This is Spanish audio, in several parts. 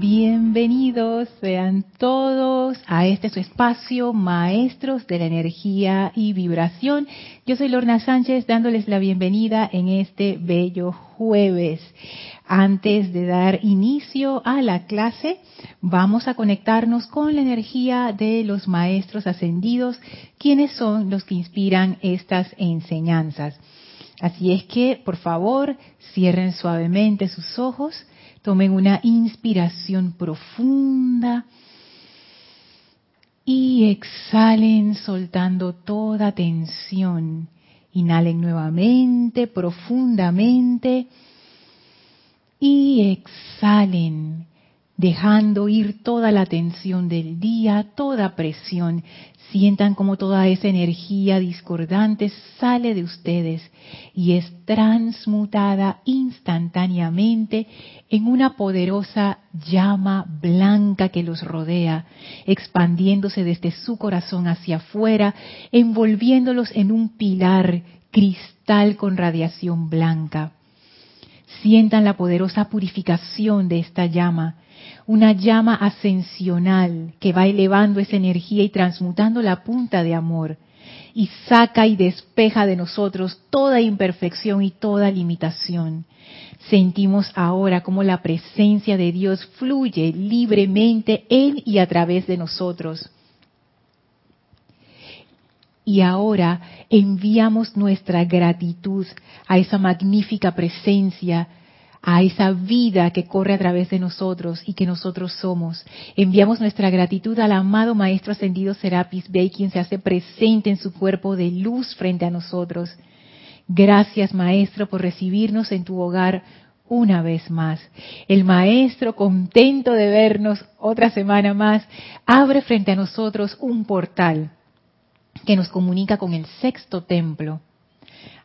Bienvenidos sean todos a este su espacio, maestros de la energía y vibración. Yo soy Lorna Sánchez dándoles la bienvenida en este bello jueves. Antes de dar inicio a la clase, vamos a conectarnos con la energía de los maestros ascendidos, quienes son los que inspiran estas enseñanzas. Así es que, por favor, cierren suavemente sus ojos Tomen una inspiración profunda y exhalen soltando toda tensión. Inhalen nuevamente, profundamente y exhalen, dejando ir toda la tensión del día, toda presión, Sientan como toda esa energía discordante sale de ustedes y es transmutada instantáneamente en una poderosa llama blanca que los rodea, expandiéndose desde su corazón hacia afuera, envolviéndolos en un pilar cristal con radiación blanca. Sientan la poderosa purificación de esta llama una llama ascensional que va elevando esa energía y transmutando la punta de amor y saca y despeja de nosotros toda imperfección y toda limitación. Sentimos ahora como la presencia de Dios fluye libremente en y a través de nosotros. Y ahora enviamos nuestra gratitud a esa magnífica presencia a esa vida que corre a través de nosotros y que nosotros somos. Enviamos nuestra gratitud al amado Maestro Ascendido Serapis Bey, quien se hace presente en su cuerpo de luz frente a nosotros. Gracias, Maestro, por recibirnos en tu hogar una vez más. El Maestro, contento de vernos otra semana más, abre frente a nosotros un portal que nos comunica con el sexto templo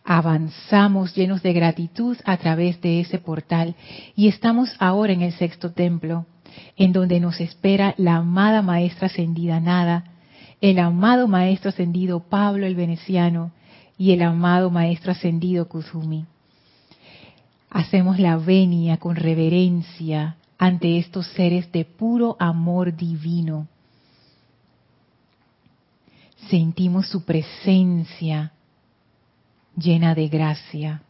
avanzamos llenos de gratitud a través de ese portal y estamos ahora en el sexto templo, en donde nos espera la amada maestra ascendida Nada, el amado maestro ascendido Pablo el Veneciano y el amado maestro ascendido Kuzumi. Hacemos la venia con reverencia ante estos seres de puro amor divino. Sentimos su presencia llena de gracia.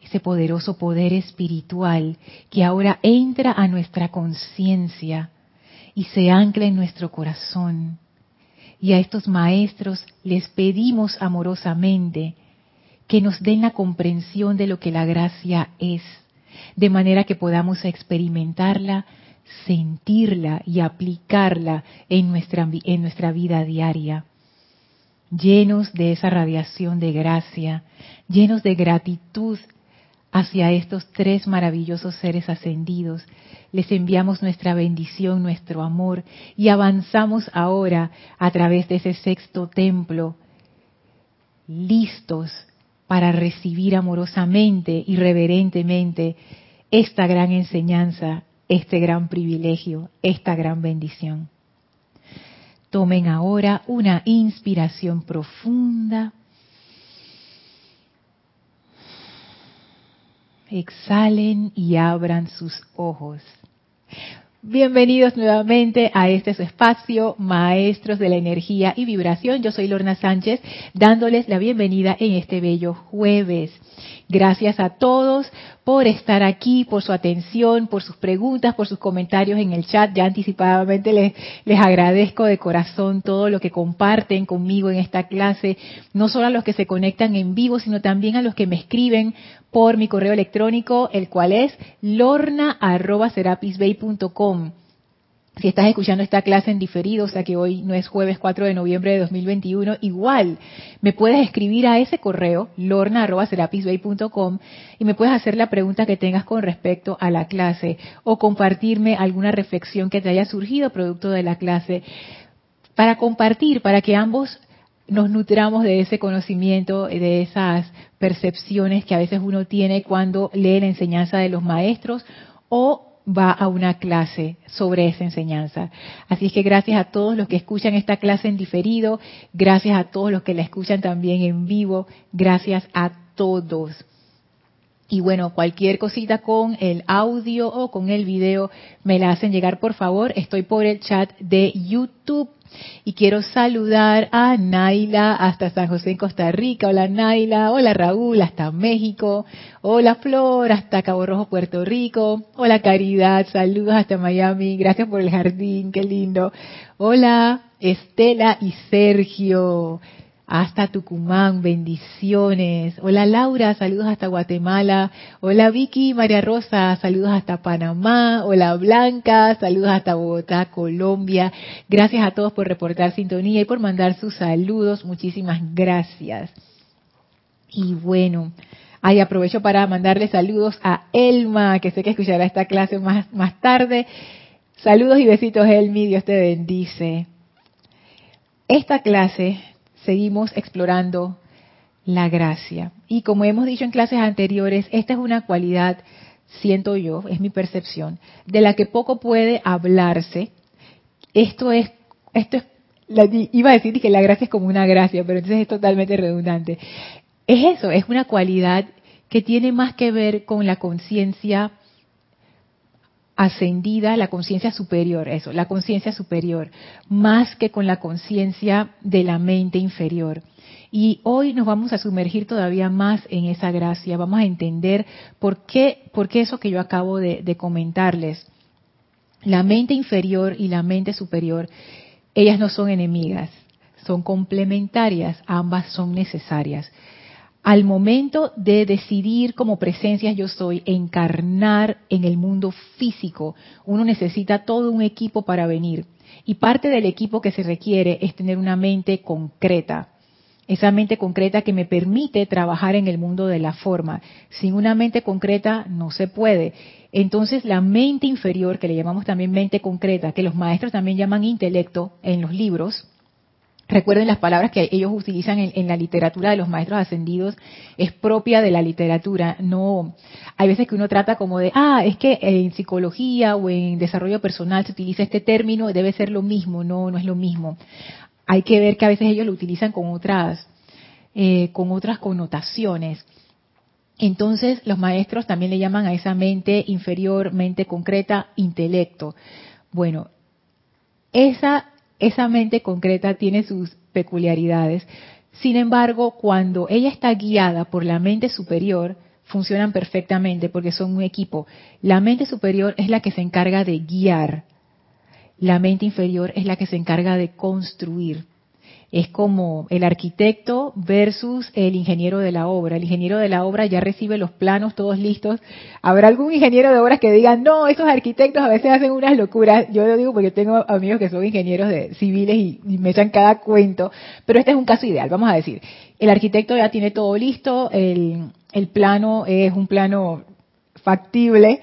Ese poderoso poder espiritual que ahora entra a nuestra conciencia y se ancla en nuestro corazón. Y a estos maestros les pedimos amorosamente que nos den la comprensión de lo que la gracia es, de manera que podamos experimentarla, sentirla y aplicarla en nuestra, en nuestra vida diaria llenos de esa radiación de gracia, llenos de gratitud hacia estos tres maravillosos seres ascendidos. Les enviamos nuestra bendición, nuestro amor y avanzamos ahora a través de ese sexto templo, listos para recibir amorosamente y reverentemente esta gran enseñanza, este gran privilegio, esta gran bendición. Tomen ahora una inspiración profunda. Exhalen y abran sus ojos. Bienvenidos nuevamente a este espacio, Maestros de la Energía y Vibración. Yo soy Lorna Sánchez, dándoles la bienvenida en este bello jueves. Gracias a todos por estar aquí, por su atención, por sus preguntas, por sus comentarios en el chat. Ya anticipadamente les, les agradezco de corazón todo lo que comparten conmigo en esta clase, no solo a los que se conectan en vivo, sino también a los que me escriben por mi correo electrónico, el cual es lorna.serapisbay.com. Si estás escuchando esta clase en diferido, o sea que hoy no es jueves 4 de noviembre de 2021, igual me puedes escribir a ese correo, lorna.serapisbay.com, y me puedes hacer la pregunta que tengas con respecto a la clase o compartirme alguna reflexión que te haya surgido producto de la clase. Para compartir, para que ambos nos nutramos de ese conocimiento, de esas percepciones que a veces uno tiene cuando lee la enseñanza de los maestros o va a una clase sobre esa enseñanza. Así es que gracias a todos los que escuchan esta clase en diferido, gracias a todos los que la escuchan también en vivo, gracias a todos. Y bueno, cualquier cosita con el audio o con el video me la hacen llegar por favor. Estoy por el chat de YouTube. Y quiero saludar a Naila hasta San José en Costa Rica. Hola Naila. Hola Raúl hasta México. Hola Flor hasta Cabo Rojo, Puerto Rico. Hola Caridad. Saludos hasta Miami. Gracias por el jardín. Qué lindo. Hola Estela y Sergio hasta Tucumán, bendiciones. Hola Laura, saludos hasta Guatemala. Hola Vicky, María Rosa, saludos hasta Panamá. Hola Blanca, saludos hasta Bogotá, Colombia. Gracias a todos por reportar sintonía y por mandar sus saludos. Muchísimas gracias. Y bueno, ahí aprovecho para mandarle saludos a Elma, que sé que escuchará esta clase más, más tarde. Saludos y besitos, Elmi, Dios te bendice. Esta clase seguimos explorando la gracia. Y como hemos dicho en clases anteriores, esta es una cualidad, siento yo, es mi percepción, de la que poco puede hablarse. Esto es, esto es, iba a decir que la gracia es como una gracia, pero entonces es totalmente redundante. Es eso, es una cualidad que tiene más que ver con la conciencia ascendida, la conciencia superior, eso, la conciencia superior, más que con la conciencia de la mente inferior. Y hoy nos vamos a sumergir todavía más en esa gracia, vamos a entender por qué, por qué eso que yo acabo de, de comentarles. La mente inferior y la mente superior, ellas no son enemigas, son complementarias, ambas son necesarias al momento de decidir como presencia yo soy, encarnar en el mundo físico, uno necesita todo un equipo para venir. Y parte del equipo que se requiere es tener una mente concreta. Esa mente concreta que me permite trabajar en el mundo de la forma. Sin una mente concreta no se puede. Entonces la mente inferior, que le llamamos también mente concreta, que los maestros también llaman intelecto en los libros, Recuerden las palabras que ellos utilizan en, la literatura de los maestros ascendidos, es propia de la literatura. No, hay veces que uno trata como de, ah, es que en psicología o en desarrollo personal se utiliza este término, debe ser lo mismo. No, no es lo mismo. Hay que ver que a veces ellos lo utilizan con otras, eh, con otras connotaciones. Entonces, los maestros también le llaman a esa mente inferior, mente concreta, intelecto. Bueno, esa esa mente concreta tiene sus peculiaridades. Sin embargo, cuando ella está guiada por la mente superior, funcionan perfectamente porque son un equipo. La mente superior es la que se encarga de guiar. La mente inferior es la que se encarga de construir es como el arquitecto versus el ingeniero de la obra. El ingeniero de la obra ya recibe los planos todos listos. Habrá algún ingeniero de obras que diga, no, esos arquitectos a veces hacen unas locuras. Yo lo digo porque tengo amigos que son ingenieros de civiles y, me echan cada cuento. Pero este es un caso ideal, vamos a decir. El arquitecto ya tiene todo listo, el, el plano es un plano factible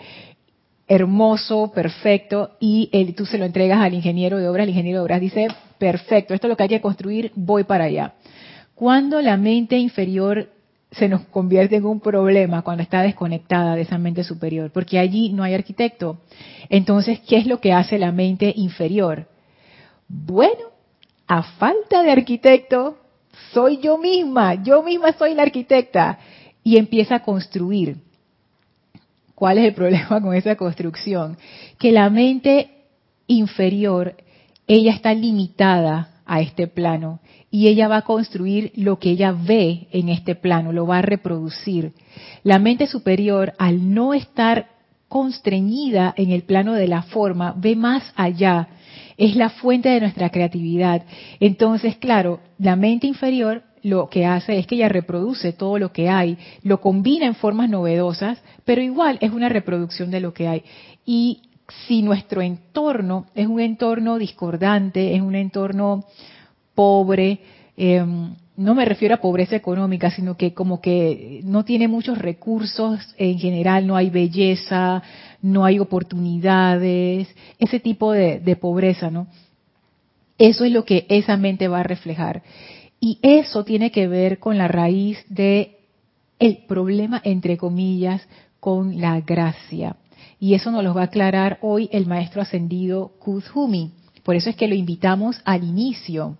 hermoso, perfecto, y tú se lo entregas al ingeniero de obras, el ingeniero de obras dice, perfecto, esto es lo que hay que construir, voy para allá. Cuando la mente inferior se nos convierte en un problema cuando está desconectada de esa mente superior, porque allí no hay arquitecto. Entonces, ¿qué es lo que hace la mente inferior? Bueno, a falta de arquitecto, soy yo misma, yo misma soy la arquitecta, y empieza a construir. ¿Cuál es el problema con esa construcción? Que la mente inferior, ella está limitada a este plano y ella va a construir lo que ella ve en este plano, lo va a reproducir. La mente superior, al no estar constreñida en el plano de la forma, ve más allá, es la fuente de nuestra creatividad. Entonces, claro, la mente inferior lo que hace es que ella reproduce todo lo que hay, lo combina en formas novedosas, pero igual es una reproducción de lo que hay. Y si nuestro entorno es un entorno discordante, es un entorno pobre, em, no me refiero a pobreza económica, sino que como que no tiene muchos recursos en general, no hay belleza, no hay oportunidades, ese tipo de, de pobreza, ¿no? Eso es lo que esa mente va a reflejar. Y eso tiene que ver con la raíz de el problema, entre comillas, con la gracia. Y eso nos lo va a aclarar hoy el maestro ascendido Kuzhumi. Por eso es que lo invitamos al inicio.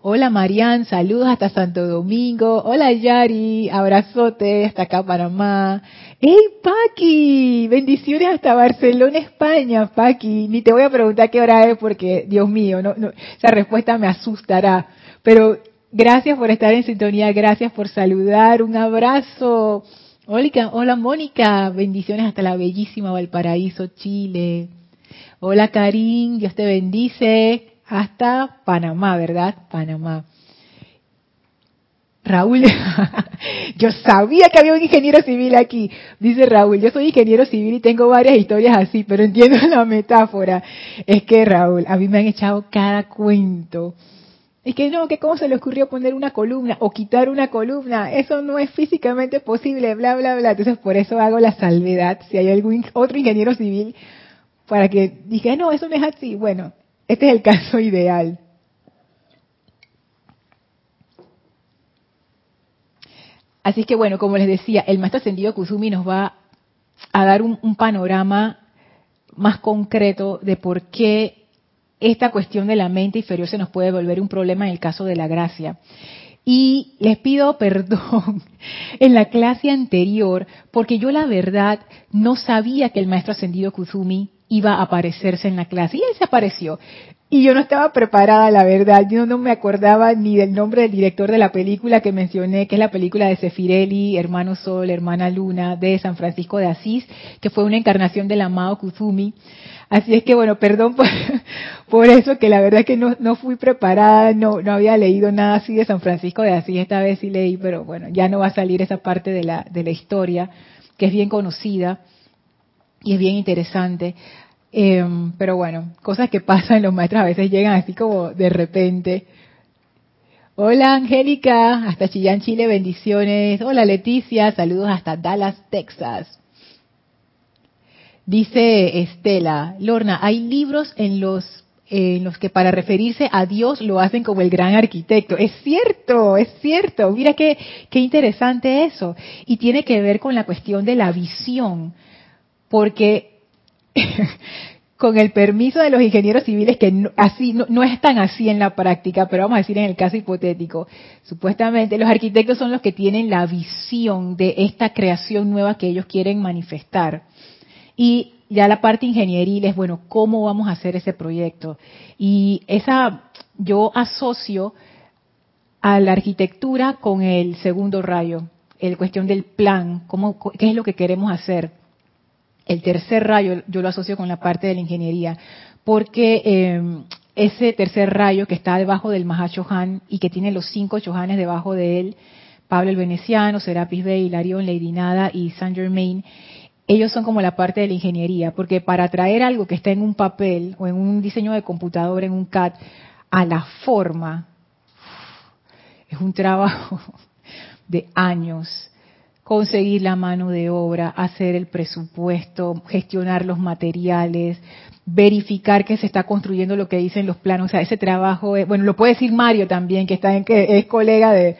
Hola Marian, saludos hasta Santo Domingo. Hola Yari, abrazote hasta acá Panamá. ¡Hey Paqui! Bendiciones hasta Barcelona, España, Paqui. Ni te voy a preguntar qué hora es porque, Dios mío, no, esa respuesta me asustará. Pero gracias por estar en sintonía, gracias por saludar, un abrazo. Hola, Mónica, bendiciones hasta la bellísima Valparaíso, Chile. Hola Karim, Dios te bendice hasta Panamá, ¿verdad? Panamá. Raúl, yo sabía que había un ingeniero civil aquí. Dice Raúl, yo soy ingeniero civil y tengo varias historias así, pero entiendo la metáfora. Es que Raúl, a mí me han echado cada cuento. Es que no, que cómo se le ocurrió poner una columna o quitar una columna. Eso no es físicamente posible, bla, bla, bla. Entonces por eso hago la salvedad. Si hay algún otro ingeniero civil para que dije, no, eso no es así. Bueno, este es el caso ideal. Así que bueno, como les decía, el maestro ascendido Kusumi nos va a dar un, panorama más concreto de por qué esta cuestión de la mente inferior se nos puede volver un problema en el caso de la gracia. Y les pido perdón en la clase anterior porque yo la verdad no sabía que el maestro ascendido Kusumi iba a aparecerse en la clase. Y él se apareció. Y yo no estaba preparada, la verdad. Yo no me acordaba ni del nombre del director de la película que mencioné, que es la película de Sefirelli, Hermano Sol, Hermana Luna, de San Francisco de Asís, que fue una encarnación del amado Kuzumi. Así es que, bueno, perdón por, por eso, que la verdad es que no, no fui preparada, no, no había leído nada así de San Francisco de Asís. Esta vez sí leí, pero bueno, ya no va a salir esa parte de la, de la historia, que es bien conocida y es bien interesante. Eh, pero bueno, cosas que pasan, los maestros a veces llegan así como de repente. Hola Angélica, hasta Chillán, Chile, bendiciones. Hola Leticia, saludos hasta Dallas, Texas. Dice Estela, Lorna, hay libros en los en los que para referirse a Dios lo hacen como el gran arquitecto. Es cierto, es cierto. Mira qué, qué interesante eso. Y tiene que ver con la cuestión de la visión. Porque con el permiso de los ingenieros civiles, que no, así no, es tan así en la práctica, pero vamos a decir en el caso hipotético, supuestamente los arquitectos son los que tienen la visión de esta creación nueva que ellos quieren manifestar. Y ya la parte ingenieril es, bueno, ¿cómo vamos a hacer ese proyecto? Y esa, yo asocio a la arquitectura con el segundo rayo, el cuestión del plan, cómo, qué es lo que queremos hacer. El tercer rayo yo lo asocio con la parte de la ingeniería, porque eh, ese tercer rayo que está debajo del Mahashohan y que tiene los cinco Chohanes debajo de él, Pablo el Veneciano, Serapis Bey, Hilarión, Lady Nada y Saint Germain, ellos son como la parte de la ingeniería, porque para traer algo que está en un papel o en un diseño de computadora, en un CAD, a la forma, es un trabajo de años. Conseguir la mano de obra, hacer el presupuesto, gestionar los materiales, verificar que se está construyendo lo que dicen los planos. O sea, ese trabajo, es, bueno, lo puede decir Mario también, que está en que es colega de,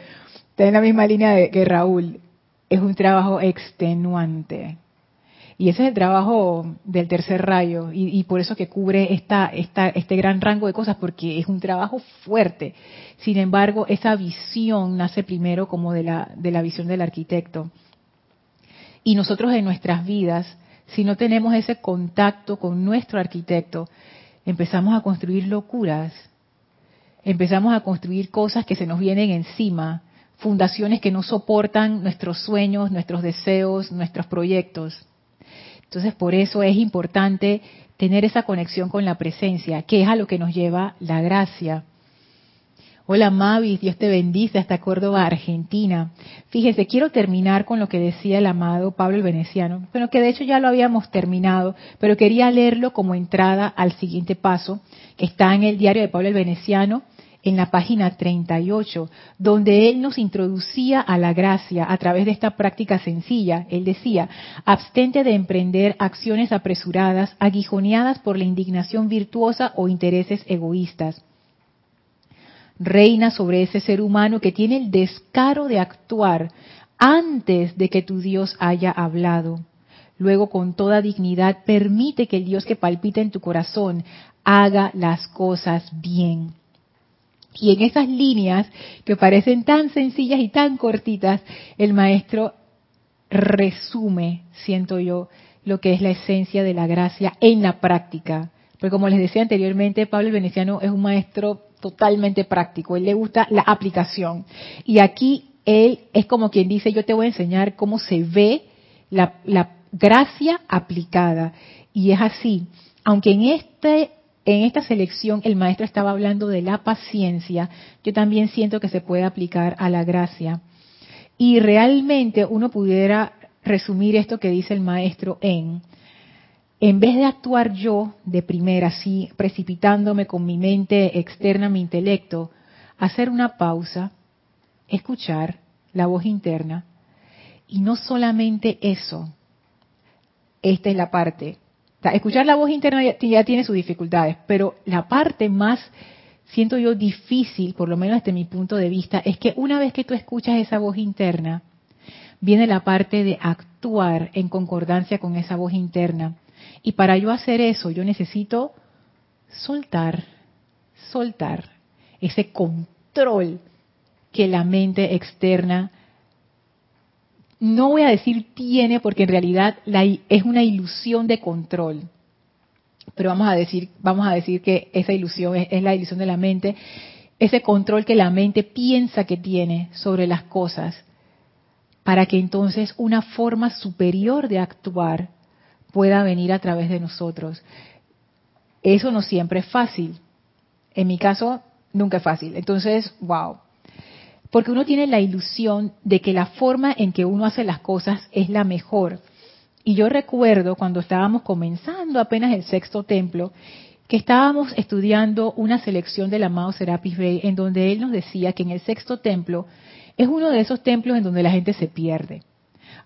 está en la misma línea de, que Raúl. Es un trabajo extenuante y ese es el trabajo del tercer rayo y, por eso que cubre esta, esta, este gran rango de cosas, porque es un trabajo fuerte. Sin embargo, esa visión nace primero como de la, de la visión del arquitecto. Y nosotros en nuestras vidas, si no tenemos ese contacto con nuestro arquitecto, empezamos a construir locuras, empezamos a construir cosas que se nos vienen encima, fundaciones que no soportan nuestros sueños, nuestros deseos, nuestros proyectos. Entonces, por eso es importante tener esa conexión con la presencia, que es a lo que nos lleva la gracia. Hola Mavis, Dios te bendice hasta Córdoba, Argentina. Fíjese, quiero terminar con lo que decía el amado Pablo el Veneciano, bueno, que de hecho ya lo habíamos terminado, pero quería leerlo como entrada al siguiente paso, que está en el diario de Pablo el Veneciano, en la página 38, donde él nos introducía a la gracia a través de esta práctica sencilla. Él decía, abstente de emprender acciones apresuradas, aguijoneadas por la indignación virtuosa o intereses egoístas. Reina sobre ese ser humano que tiene el descaro de actuar antes de que tu Dios haya hablado. Luego, con toda dignidad, permite que el Dios que palpita en tu corazón haga las cosas bien Y en esas líneas que parecen tan sencillas y tan cortitas, el maestro resume, siento yo, lo que es la esencia de la gracia en la práctica. Porque como les decía anteriormente, Pablo el Veneciano es un maestro totalmente práctico, él le gusta la aplicación. Y aquí él es como quien dice, yo te voy a enseñar cómo se ve la, la gracia aplicada. Y es así, aunque en este en esta selección el maestro estaba hablando de la paciencia, yo también siento que se puede aplicar a la gracia. Y realmente uno pudiera resumir esto que dice el maestro en, en vez de actuar yo de primera, así precipitándome con mi mente externa, mi intelecto, hacer una pausa, escuchar la voz interna, y no solamente eso, esta es la parte escuchar la voz interna ya, tiene sus dificultades, pero la parte más, siento yo, difícil, por lo menos desde mi punto de vista, es que una vez que tú escuchas esa voz interna, viene la parte de actuar en concordancia con esa voz interna. Y para yo hacer eso, yo necesito soltar, soltar ese control que la mente externa no voy a decir tiene porque en realidad es una ilusión de control. Pero vamos a decir, vamos a decir que esa ilusión es, la ilusión de la mente, ese control que la mente piensa que tiene sobre las cosas, para que entonces una forma superior de actuar pueda venir a través de nosotros. Eso no siempre es fácil. En mi caso, nunca es fácil. Entonces, wow, porque uno tiene la ilusión de que la forma en que uno hace las cosas es la mejor. Y yo recuerdo cuando estábamos comenzando apenas el sexto templo, que estábamos estudiando una selección del amado Serapis Bey, en donde él nos decía que en el sexto templo es uno de esos templos en donde la gente se pierde.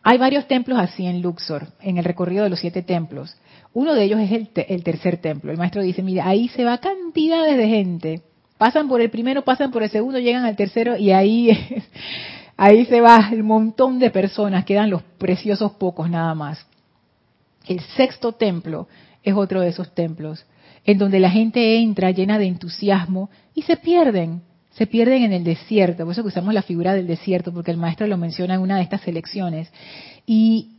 Hay varios templos así en Luxor, en el recorrido de los siete templos. Uno de ellos es el, el tercer templo. El maestro dice, mira, ahí se va cantidades de gente Pasan por el primero, pasan por el segundo, llegan al tercero y ahí, ahí se va el montón de personas, quedan los preciosos pocos nada más. El sexto templo es otro de esos templos, en donde la gente entra llena de entusiasmo y se pierden, se pierden en el desierto. Por eso que usamos la figura del desierto, porque el maestro lo menciona en una de estas selecciones. Y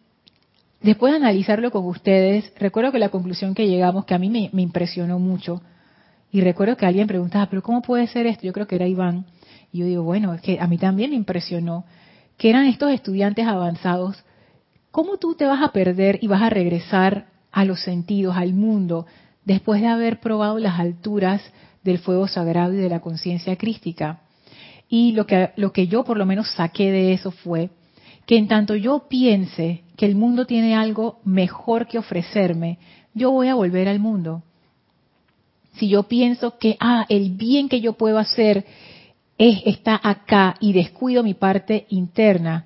después de analizarlo con ustedes, recuerdo que la conclusión que llegamos, que a mí me, me impresionó mucho, y recuerdo que alguien preguntaba, pero ¿cómo puede ser esto? Yo creo que era Iván. Y yo digo, bueno, es que a mí también me impresionó que eran estos estudiantes avanzados. ¿Cómo tú te vas a perder y vas a regresar a los sentidos, al mundo, después de haber probado las alturas del fuego sagrado y de la conciencia crística? Y lo que, lo que yo por lo menos saqué de eso fue que en tanto yo piense que el mundo tiene algo mejor que ofrecerme, yo voy a volver al mundo si yo pienso que, ah, el bien que yo puedo hacer es, está acá y descuido mi parte interna,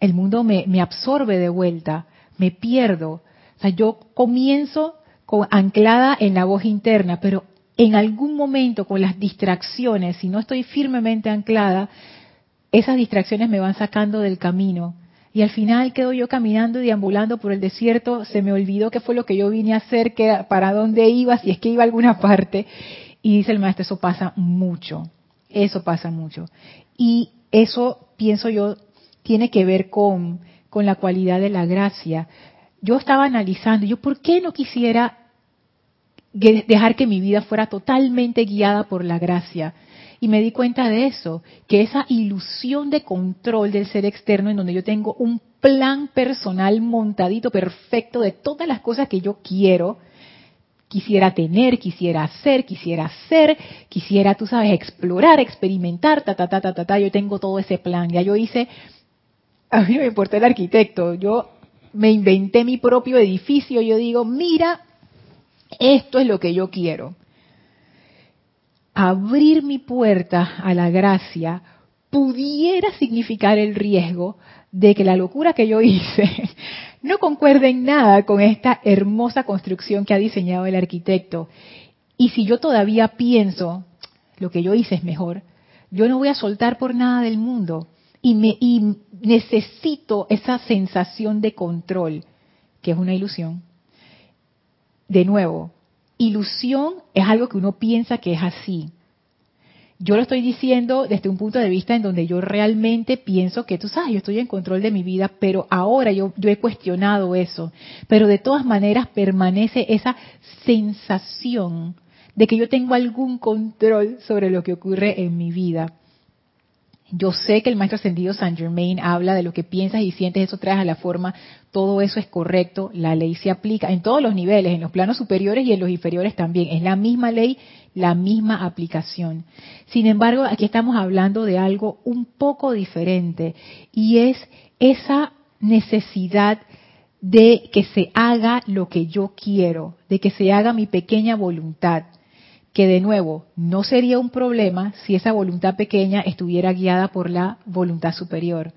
el mundo me, me absorbe de vuelta, me pierdo. O sea, yo comienzo con, anclada en la voz interna, pero en algún momento con las distracciones, si no estoy firmemente anclada, esas distracciones me van sacando del camino y al final quedo yo caminando, deambulando por el desierto, se me olvidó qué fue lo que yo vine a hacer, que, para dónde iba, si es que iba a alguna parte. Y dice el maestro, eso pasa mucho, eso pasa mucho. Y eso, pienso yo, tiene que ver con, con la cualidad de la gracia. Yo estaba analizando, yo por qué no quisiera dejar que mi vida fuera totalmente guiada por la gracia. Y me di cuenta de eso, que esa ilusión de control del ser externo en donde yo tengo un plan personal montadito perfecto de todas las cosas que yo quiero, quisiera tener, quisiera hacer, quisiera hacer, quisiera, tú sabes, explorar, experimentar, ta, ta, ta, ta, ta, ta, yo tengo todo ese plan. Ya yo hice, a mí me importa el arquitecto, yo me inventé mi propio edificio, yo digo, mira, esto es lo que yo quiero abrir mi puerta a la gracia pudiera significar el riesgo de que la locura que yo hice no concuerde en nada con esta hermosa construcción que ha diseñado el arquitecto. Y si yo todavía pienso, lo que yo hice es mejor, yo no voy a soltar por nada del mundo. Y, me, y necesito esa sensación de control, que es una ilusión. De nuevo, ilusión es algo que uno piensa que es así. Yo lo estoy diciendo desde un punto de vista en donde yo realmente pienso que tú sabes, yo estoy en control de mi vida, pero ahora yo, yo he cuestionado eso. Pero de todas maneras permanece esa sensación de que yo tengo algún control sobre lo que ocurre en mi vida. Yo sé que el maestro ascendido Saint Germain habla de lo que piensas y sientes, eso traes a la forma, todo eso es correcto, la ley se aplica en todos los niveles, en los planos superiores y en los inferiores también, es la misma ley, la misma aplicación. Sin embargo, aquí estamos hablando de algo un poco diferente y es esa necesidad de que se haga lo que yo quiero, de que se haga mi pequeña voluntad que de nuevo no sería un problema si esa voluntad pequeña estuviera guiada por la voluntad superior.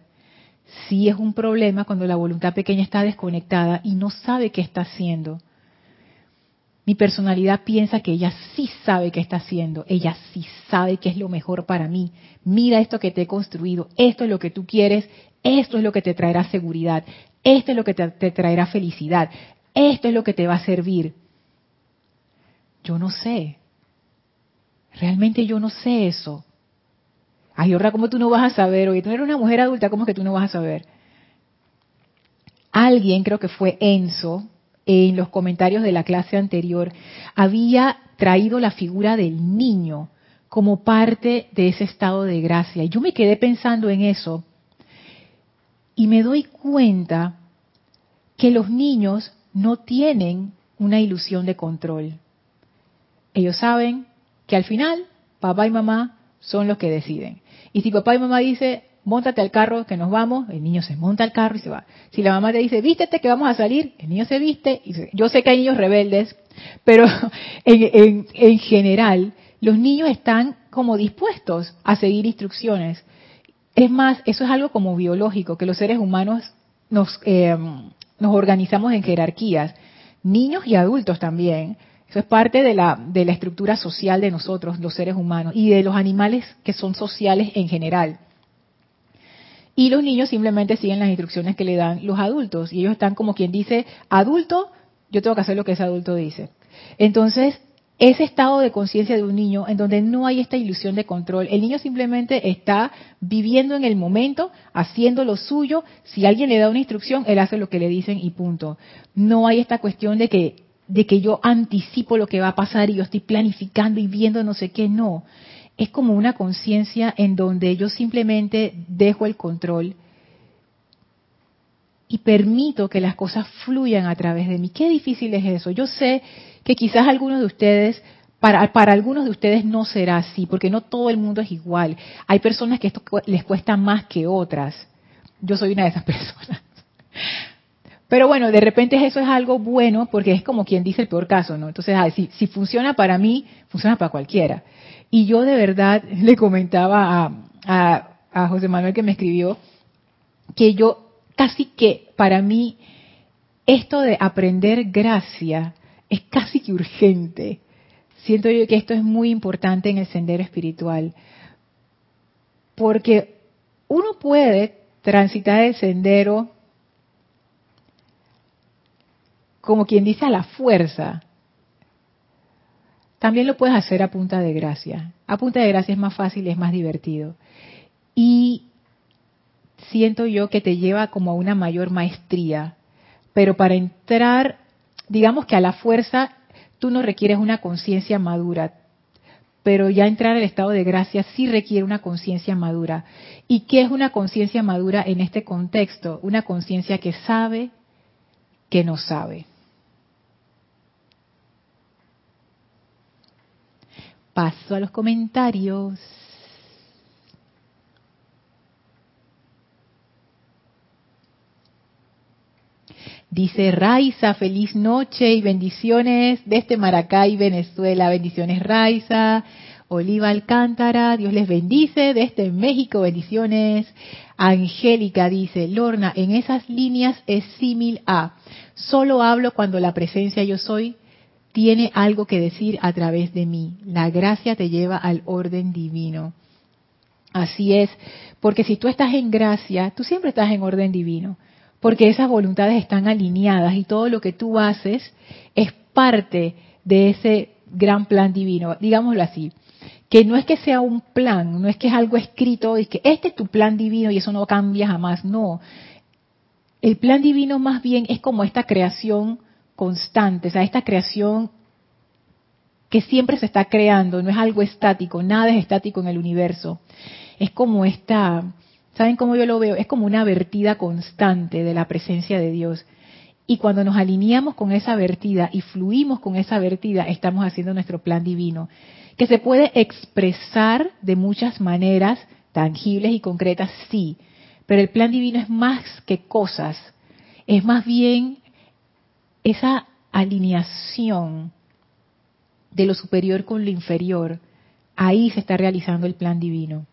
Sí es un problema cuando la voluntad pequeña está desconectada y no sabe qué está haciendo. Mi personalidad piensa que ella sí sabe qué está haciendo, ella sí sabe qué es lo mejor para mí. Mira esto que te he construido, esto es lo que tú quieres, esto es lo que te traerá seguridad, esto es lo que te, te traerá felicidad, esto es lo que te va a servir. Yo no sé, Realmente yo no sé eso. Ay, ahora, ¿cómo tú no vas a saber? Oye, tú eres una mujer adulta, ¿cómo es que tú no vas a saber? Alguien, creo que fue Enzo, en los comentarios de la clase anterior, había traído la figura del niño como parte de ese estado de gracia. Y yo me quedé pensando en eso y me doy cuenta que los niños no tienen una ilusión de control. Ellos saben que al final papá y mamá son los que deciden. Y si papá y mamá dice, montate al carro que nos vamos, el niño se monta al carro y se va. Si la mamá te dice, vístete que vamos a salir, el niño se viste. Y yo sé que hay niños rebeldes, pero en, en, general los niños están como dispuestos a seguir instrucciones. Es más, eso es algo como biológico, que los seres humanos nos, eh, nos organizamos en jerarquías, niños y adultos también. Eso es parte de la, de la estructura social de nosotros, los seres humanos, y de los animales que son sociales en general. Y los niños simplemente siguen las instrucciones que le dan los adultos. Y ellos están como quien dice, adulto, yo tengo que hacer lo que ese adulto dice. Entonces, ese estado de conciencia de un niño en donde no hay esta ilusión de control, el niño simplemente está viviendo en el momento, haciendo lo suyo, si alguien le da una instrucción, él hace lo que le dicen y punto. No hay esta cuestión de que de que yo anticipo lo que va a pasar y yo estoy planificando y viendo no sé qué, no. Es como una conciencia en donde yo simplemente dejo el control y permito que las cosas fluyan a través de mí. Qué difícil es eso. Yo sé que quizás algunos de ustedes, para, para algunos de ustedes no será así, porque no todo el mundo es igual. Hay personas que esto les cuesta más que otras. Yo soy una de esas personas. Pero bueno, de repente eso es algo bueno porque es como quien dice el peor caso, ¿no? Entonces, si, si, funciona para mí, funciona para cualquiera. Y yo de verdad le comentaba a, a, José Manuel que me escribió que yo casi que para mí esto de aprender gracia es casi que urgente. Siento yo que esto es muy importante en el sendero espiritual. Porque uno puede transitar el sendero como quien dice a la fuerza, también lo puedes hacer a punta de gracia. A punta de gracia es más fácil es más divertido. Y siento yo que te lleva como a una mayor maestría. Pero para entrar, digamos que a la fuerza, tú no requieres una conciencia madura. Pero ya entrar al estado de gracia sí requiere una conciencia madura. ¿Y qué es una conciencia madura en este contexto? Una conciencia que sabe que no sabe. Paso a los comentarios. Dice Raiza, feliz noche y bendiciones desde Maracay, Venezuela. Bendiciones Raiza. Oliva Alcántara, Dios les bendice. Desde México, bendiciones. Angélica dice, Lorna, en esas líneas es símil a, solo hablo cuando la presencia yo soy tiene algo que decir a través de mí. La gracia te lleva al orden divino. Así es, porque si tú estás en gracia, tú siempre estás en orden divino, porque esas voluntades están alineadas y todo lo que tú haces es parte de ese gran plan divino. Digámoslo así, que no es que sea un plan, no es que es algo escrito, y que este es tu plan divino y eso no cambia jamás, no. El plan divino más bien es como esta creación constante, o sea, esta creación que siempre se está creando, no es algo estático, nada es estático en el universo. Es como esta, ¿saben cómo yo lo veo? Es como una vertida constante de la presencia de Dios. Y cuando nos alineamos con esa vertida y fluimos con esa vertida, estamos haciendo nuestro plan divino, que se puede expresar de muchas maneras, tangibles y concretas, sí, pero el plan divino es más que cosas, es más bien esa alineación de lo superior con lo inferior. Ahí se está realizando el plan divino.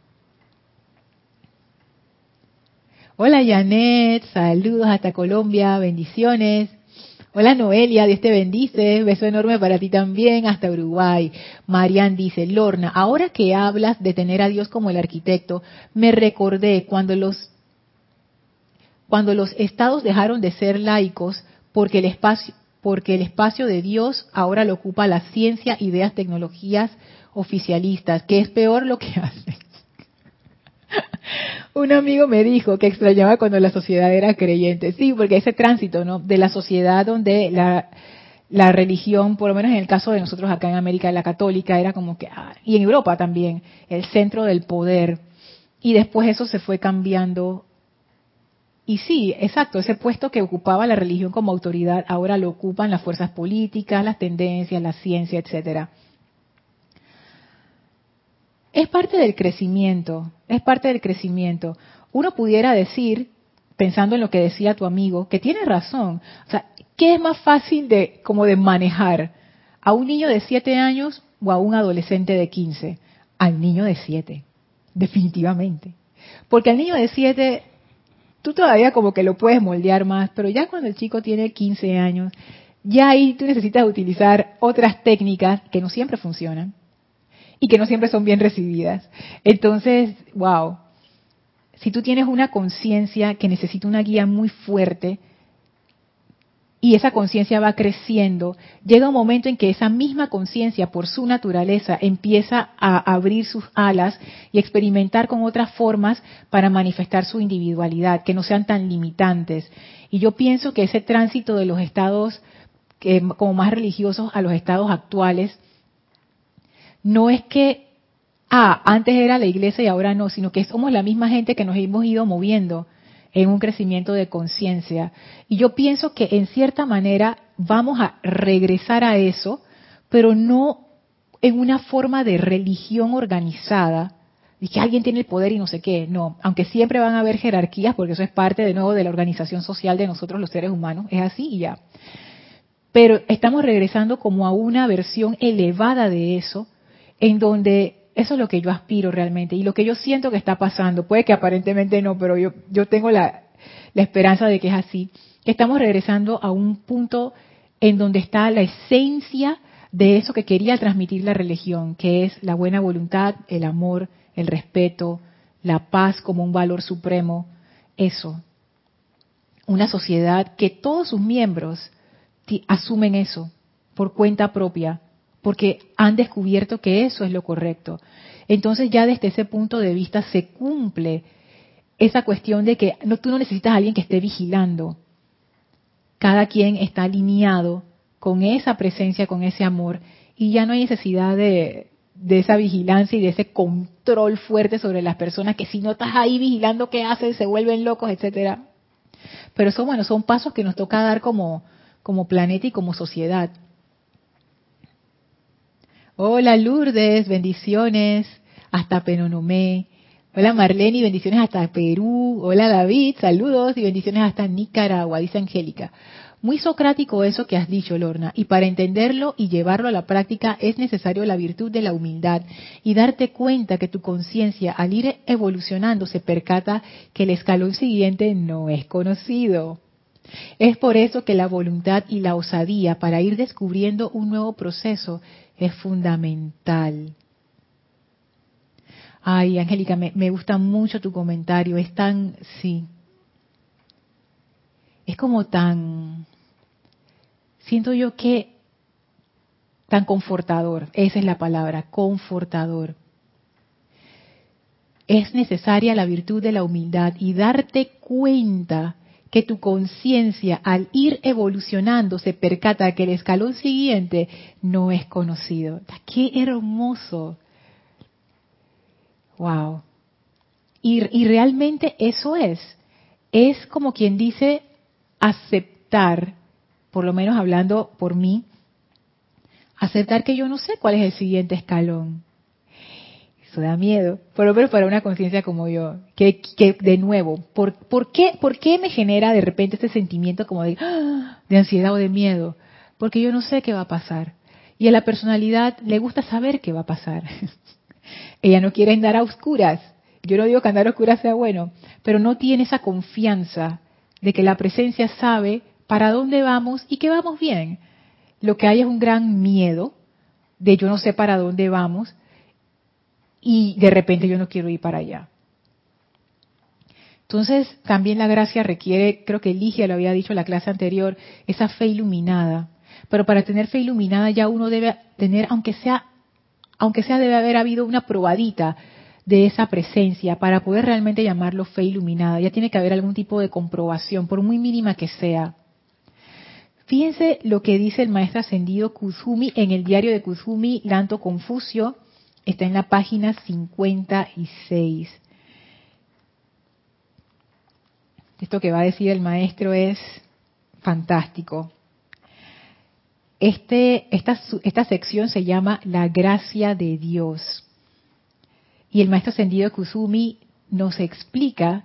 Hola Janet, saludos hasta Colombia, bendiciones. Hola Noelia, Dios te bendice, beso enorme para ti también, hasta Uruguay. Marian dice, Lorna, ahora que hablas de tener a Dios como el arquitecto, me recordé cuando los, cuando los estados dejaron de ser laicos porque el espacio, porque el espacio de Dios ahora lo ocupa la ciencia, ideas, tecnologías oficialistas, que es peor lo que hacen. Un amigo me dijo que extrañaba cuando la sociedad era creyente. Sí, porque ese tránsito, ¿no? De la sociedad donde la, la religión, por lo menos en el caso de nosotros acá en América, la católica, era como que, ah, y en Europa también, el centro del poder. Y después eso se fue cambiando. Y sí, exacto, ese puesto que ocupaba la religión como autoridad, ahora lo ocupan las fuerzas políticas, las tendencias, la ciencia, etcétera. Es parte del crecimiento, es parte del crecimiento. Uno pudiera decir, pensando en lo que decía tu amigo, que tiene razón. O sea, ¿qué es más fácil de como de manejar? ¿A un niño de 7 años o a un adolescente de 15? Al niño de 7, definitivamente. Porque al niño de 7 tú todavía como que lo puedes moldear más, pero ya cuando el chico tiene 15 años, ya ahí tú necesitas utilizar otras técnicas que no siempre funcionan y que no siempre son bien recibidas. Entonces, wow, si tú tienes una conciencia que necesita una guía muy fuerte y esa conciencia va creciendo, llega un momento en que esa misma conciencia, por su naturaleza, empieza a abrir sus alas y experimentar con otras formas para manifestar su individualidad, que no sean tan limitantes. Y yo pienso que ese tránsito de los estados como más religiosos a los estados actuales, no es que, ah, antes era la iglesia y ahora no, sino que somos la misma gente que nos hemos ido moviendo en un crecimiento de conciencia. Y yo pienso que en cierta manera vamos a regresar a eso, pero no en una forma de religión organizada, y que alguien tiene el poder y no sé qué, no, aunque siempre van a haber jerarquías, porque eso es parte de nuevo de la organización social de nosotros los seres humanos, es así y ya. Pero estamos regresando como a una versión elevada de eso, en donde eso es lo que yo aspiro realmente y lo que yo siento que está pasando, puede que aparentemente no, pero yo, yo tengo la, esperanza de que es así, que estamos regresando a un punto en donde está la esencia de eso que quería transmitir la religión, que es la buena voluntad, el amor, el respeto, la paz como un valor supremo, eso. Una sociedad que todos sus miembros asumen eso por cuenta propia, porque han descubierto que eso es lo correcto. Entonces ya desde ese punto de vista se cumple esa cuestión de que no, tú no necesitas a alguien que esté vigilando. Cada quien está alineado con esa presencia, con ese amor, y ya no hay necesidad de, esa vigilancia y de ese control fuerte sobre las personas que si no estás ahí vigilando qué hacen, se vuelven locos, etcétera. Pero son bueno, son pasos que nos toca dar como planeta y como sociedad. Hola Lourdes, bendiciones hasta Penonomé. Hola Marlene, bendiciones hasta Perú. Hola David, saludos y bendiciones hasta Nicaragua, dice Angélica. Muy socrático eso que has dicho, Lorna, y para entenderlo y llevarlo a la práctica es necesario la virtud de la humildad y darte cuenta que tu conciencia al ir evolucionando se percata que el escalón siguiente no es conocido. Es por eso que la voluntad y la osadía para ir descubriendo un nuevo proceso es fundamental. Ay, Angélica, me, me, gusta mucho tu comentario. Es tan, sí. Es como tan, siento yo que tan confortador. Esa es la palabra, confortador. es necesaria la virtud de la humildad y darte cuenta que tu conciencia al ir evolucionando se percata que el escalón siguiente no es conocido. ¡Qué hermoso! ¡Wow! Y, y realmente eso es. Es como quien dice aceptar, por lo menos hablando por mí, aceptar que yo no sé cuál es el siguiente escalón. Eso da miedo, por lo menos para una conciencia como yo, que, de nuevo, ¿por, ¿por, qué, ¿por qué me genera de repente este sentimiento como de, ¡ah! de ansiedad o de miedo? Porque yo no sé qué va a pasar. Y a la personalidad le gusta saber qué va a pasar. Ella no quiere andar a oscuras. Yo no digo que andar a oscuras sea bueno, pero no tiene esa confianza de que la presencia sabe para dónde vamos y que vamos bien. Lo que hay es un gran miedo de yo no sé para dónde vamos y de repente yo no quiero ir para allá. Entonces, también la gracia requiere, creo que Ligia lo había dicho en la clase anterior, esa fe iluminada. Pero para tener fe iluminada ya uno debe tener, aunque sea, aunque sea debe haber habido una probadita de esa presencia para poder realmente llamarlo fe iluminada. Ya tiene que haber algún tipo de comprobación, por muy mínima que sea. Fíjense lo que dice el maestro ascendido Kuzumi en el diario de Kuzumi, Lanto Confucio, Está en la página 56. Esto que va a decir el maestro es fantástico. Este, esta, esta sección se llama La gracia de Dios. Y el maestro ascendido Kusumi nos explica,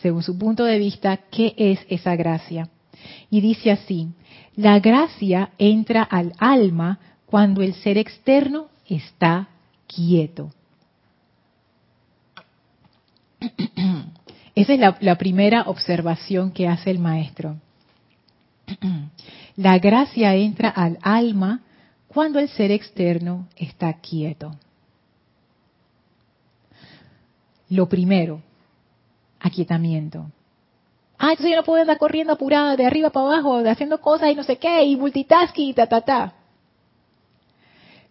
según su punto de vista, qué es esa gracia. Y dice así, la gracia entra al alma cuando el ser externo está quieto. Esa es la, primera observación que hace el maestro. La gracia entra al alma cuando el ser externo está quieto. Lo primero, aquietamiento. Ah, entonces yo no puedo andar corriendo apurada de arriba para abajo, haciendo cosas y no sé qué, y multitasking y ta, ta, ta.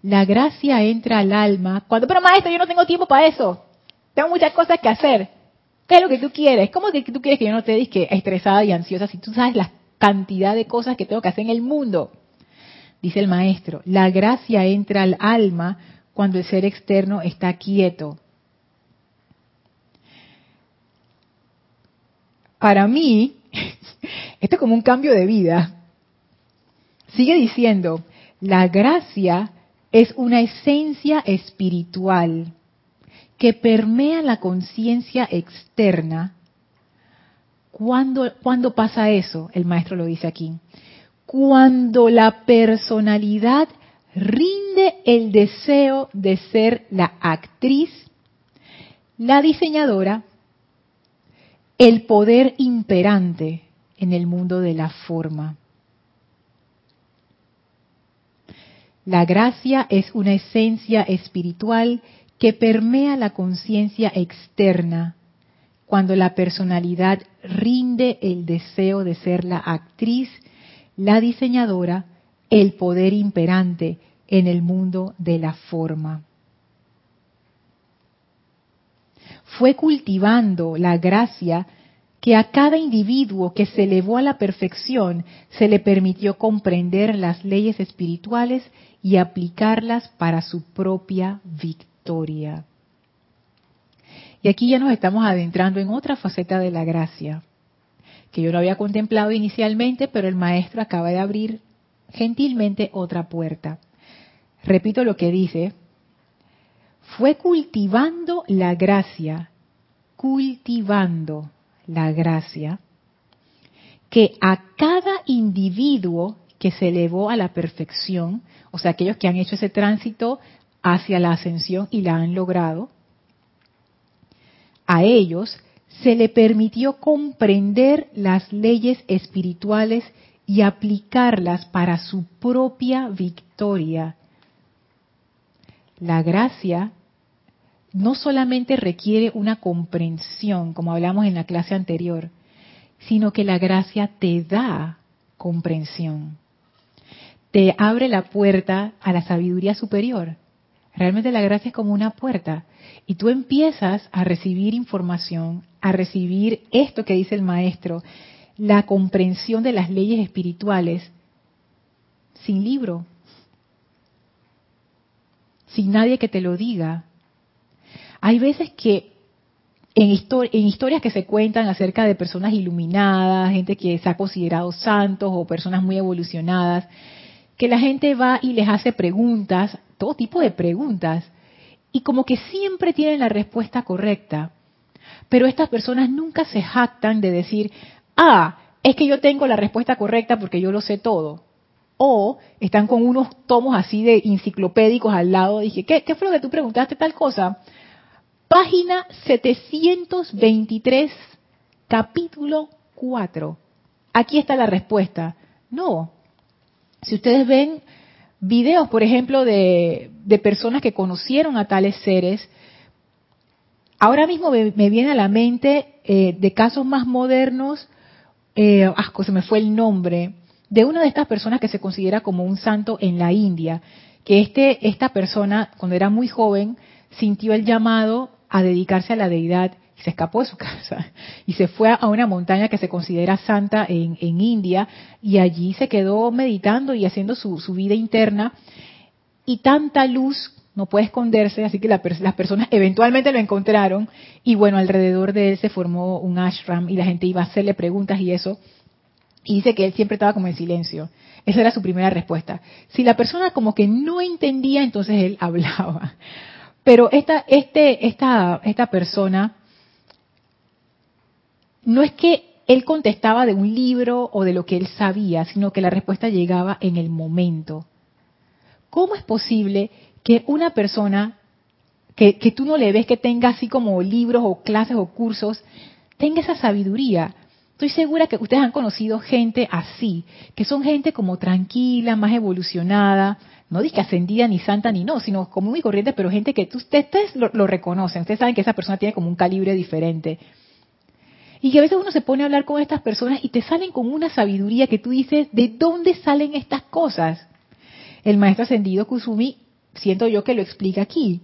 La gracia entra al alma cuando, pero maestro, yo no tengo tiempo para eso. Tengo muchas cosas que hacer. ¿Qué es lo que tú quieres? ¿Cómo que tú quieres que yo no te disque estresada y ansiosa si tú sabes la cantidad de cosas que tengo que hacer en el mundo? Dice el maestro, la gracia entra al alma cuando el ser externo está quieto. Para mí, esto es como un cambio de vida. Sigue diciendo, la gracia es una esencia espiritual que permea la conciencia externa. ¿Cuándo, ¿Cuándo pasa eso? El maestro lo dice aquí. Cuando la personalidad rinde el deseo de ser la actriz, la diseñadora, el poder imperante en el mundo de la forma. La gracia es una esencia espiritual que permea la conciencia externa cuando la personalidad rinde el deseo de ser la actriz, la diseñadora, el poder imperante en el mundo de la forma. Fue cultivando la gracia que a cada individuo que se elevó a la perfección se le permitió comprender las leyes espirituales y aplicarlas para su propia victoria. Y aquí ya nos estamos adentrando en otra faceta de la gracia, que yo no había contemplado inicialmente, pero el maestro acaba de abrir gentilmente otra puerta. Repito lo que dice, fue cultivando la gracia, cultivando la gracia, que a cada individuo que se elevó a la perfección, o sea, aquellos que han hecho ese tránsito hacia la ascensión y la han logrado, a ellos se le permitió comprender las leyes espirituales y aplicarlas para su propia victoria. La gracia no solamente requiere una comprensión, como hablamos en la clase anterior, sino que la gracia te da comprensión te abre la puerta a la sabiduría superior. Realmente la gracia es como una puerta. Y tú empiezas a recibir información, a recibir esto que dice el maestro, la comprensión de las leyes espirituales, sin libro, sin nadie que te lo diga. Hay veces que en, en, historias que se cuentan acerca de personas iluminadas, gente que se ha considerado santos o personas muy evolucionadas, que la gente va y les hace preguntas, todo tipo de preguntas, y como que siempre tienen la respuesta correcta. Pero estas personas nunca se jactan de decir, ah, es que yo tengo la respuesta correcta porque yo lo sé todo. O están con unos tomos así de enciclopédicos al lado. Dije, ¿qué, qué fue lo que tú preguntaste tal cosa? Página 723, capítulo 4. Aquí está la respuesta. No. Si ustedes ven videos, por ejemplo, de, personas que conocieron a tales seres, ahora mismo me, viene a la mente eh, de casos más modernos, eh, asco, se me fue el nombre, de una de estas personas que se considera como un santo en la India, que este, esta persona, cuando era muy joven, sintió el llamado a dedicarse a la deidad se escapó de su casa y se fue a una montaña que se considera santa en, India y allí se quedó meditando y haciendo su, vida interna y tanta luz no puede esconderse, así que las personas eventualmente lo encontraron y bueno, alrededor de él se formó un ashram y la gente iba a hacerle preguntas y eso. Y dice que él siempre estaba como en silencio. Esa era su primera respuesta. Si la persona como que no entendía, entonces él hablaba. Pero esta, este, esta, esta persona no es que él contestaba de un libro o de lo que él sabía, sino que la respuesta llegaba en el momento. ¿Cómo es posible que una persona que, tú no le ves que tenga así como libros o clases o cursos, tenga esa sabiduría? Estoy segura que ustedes han conocido gente así, que son gente como tranquila, más evolucionada, no dice ascendida ni santa ni no, sino como muy corriente, pero gente que ustedes lo, lo reconocen, ustedes saben que esa persona tiene como un calibre diferente. Y que a veces uno se pone a hablar con estas personas y te salen con una sabiduría que tú dices, ¿de dónde salen estas cosas? El maestro ascendido Kusumi, siento yo que lo explica aquí.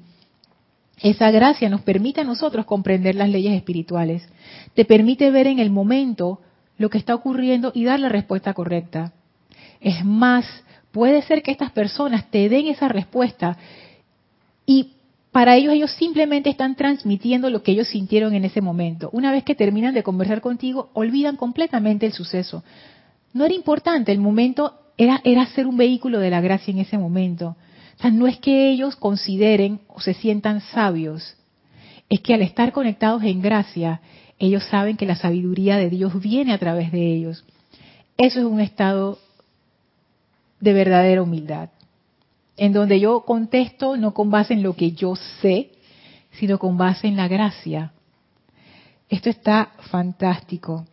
Esa gracia nos permite a nosotros comprender las leyes espirituales. Te permite ver en el momento lo que está ocurriendo y dar la respuesta correcta. Es más, puede ser que estas personas te den esa respuesta y para ellos ellos simplemente están transmitiendo lo que ellos sintieron en ese momento. Una vez que terminan de conversar contigo, olvidan completamente el suceso. No era importante, el momento era, era ser un vehículo de la gracia en ese momento. O sea, no es que ellos consideren o se sientan sabios, es que al estar conectados en gracia, ellos saben que la sabiduría de Dios viene a través de ellos. Eso es un estado de verdadera humildad en donde yo contesto no con base en lo que yo sé, sino con base en la gracia. Esto está fantástico.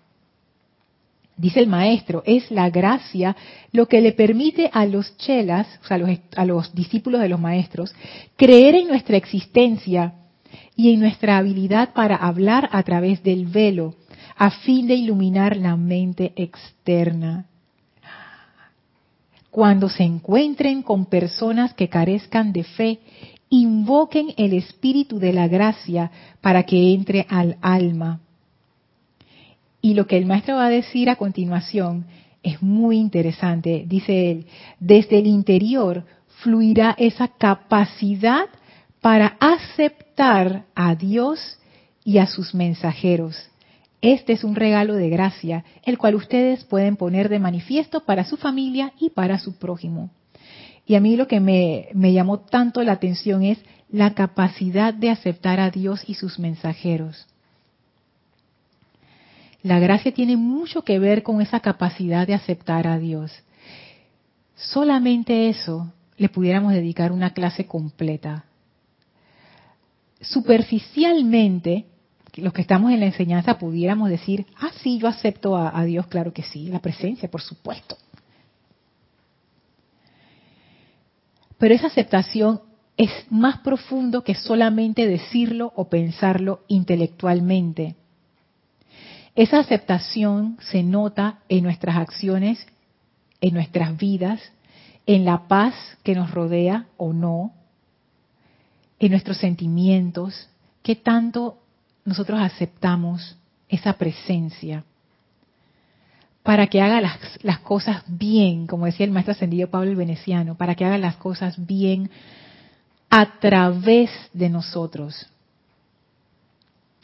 Dice el maestro, es la gracia lo que le permite a los chelas, o sea, a los, a los discípulos de los maestros, creer en nuestra existencia y en nuestra habilidad para hablar a través del velo, a fin de iluminar la mente externa cuando se encuentren con personas que carezcan de fe, invoquen el espíritu de la gracia para que entre al alma. Y lo que el maestro va a decir a continuación es muy interesante. Dice él, desde el interior fluirá esa capacidad para aceptar a Dios y a sus mensajeros este es un regalo de gracia, el cual ustedes pueden poner de manifiesto para su familia y para su prójimo. Y a mí lo que me, llamó tanto la atención es la capacidad de aceptar a Dios y sus mensajeros. La gracia tiene mucho que ver con esa capacidad de aceptar a Dios. Solamente eso le pudiéramos dedicar una clase completa. Superficialmente, los que estamos en la enseñanza pudiéramos decir, ah, sí, yo acepto a, Dios, claro que sí, la presencia, por supuesto. Pero esa aceptación es más profundo que solamente decirlo o pensarlo intelectualmente. Esa aceptación se nota en nuestras acciones, en nuestras vidas, en la paz que nos rodea o no, en nuestros sentimientos, qué tanto nosotros aceptamos esa presencia para que haga las, las, cosas bien, como decía el maestro ascendido Pablo el Veneciano, para que haga las cosas bien a través de nosotros.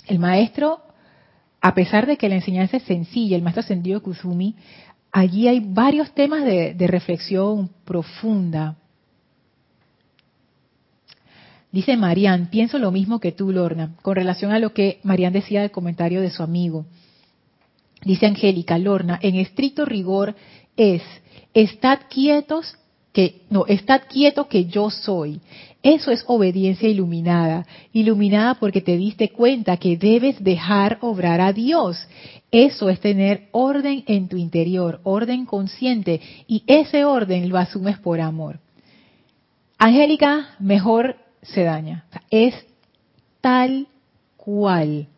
El maestro, a pesar de que la enseñanza es sencilla, el maestro ascendido Kuzumi, allí hay varios temas de, de reflexión profunda. Dice Marian, pienso lo mismo que tú, Lorna, con relación a lo que Marian decía del comentario de su amigo. Dice Angélica, Lorna, en estricto rigor es, estad quietos que, no, estad quieto que yo soy. Eso es obediencia iluminada, iluminada porque te diste cuenta que debes dejar obrar a Dios. Eso es tener orden en tu interior, orden consciente, y ese orden lo asumes por amor. Angélica, mejor se daña. Es tal cual.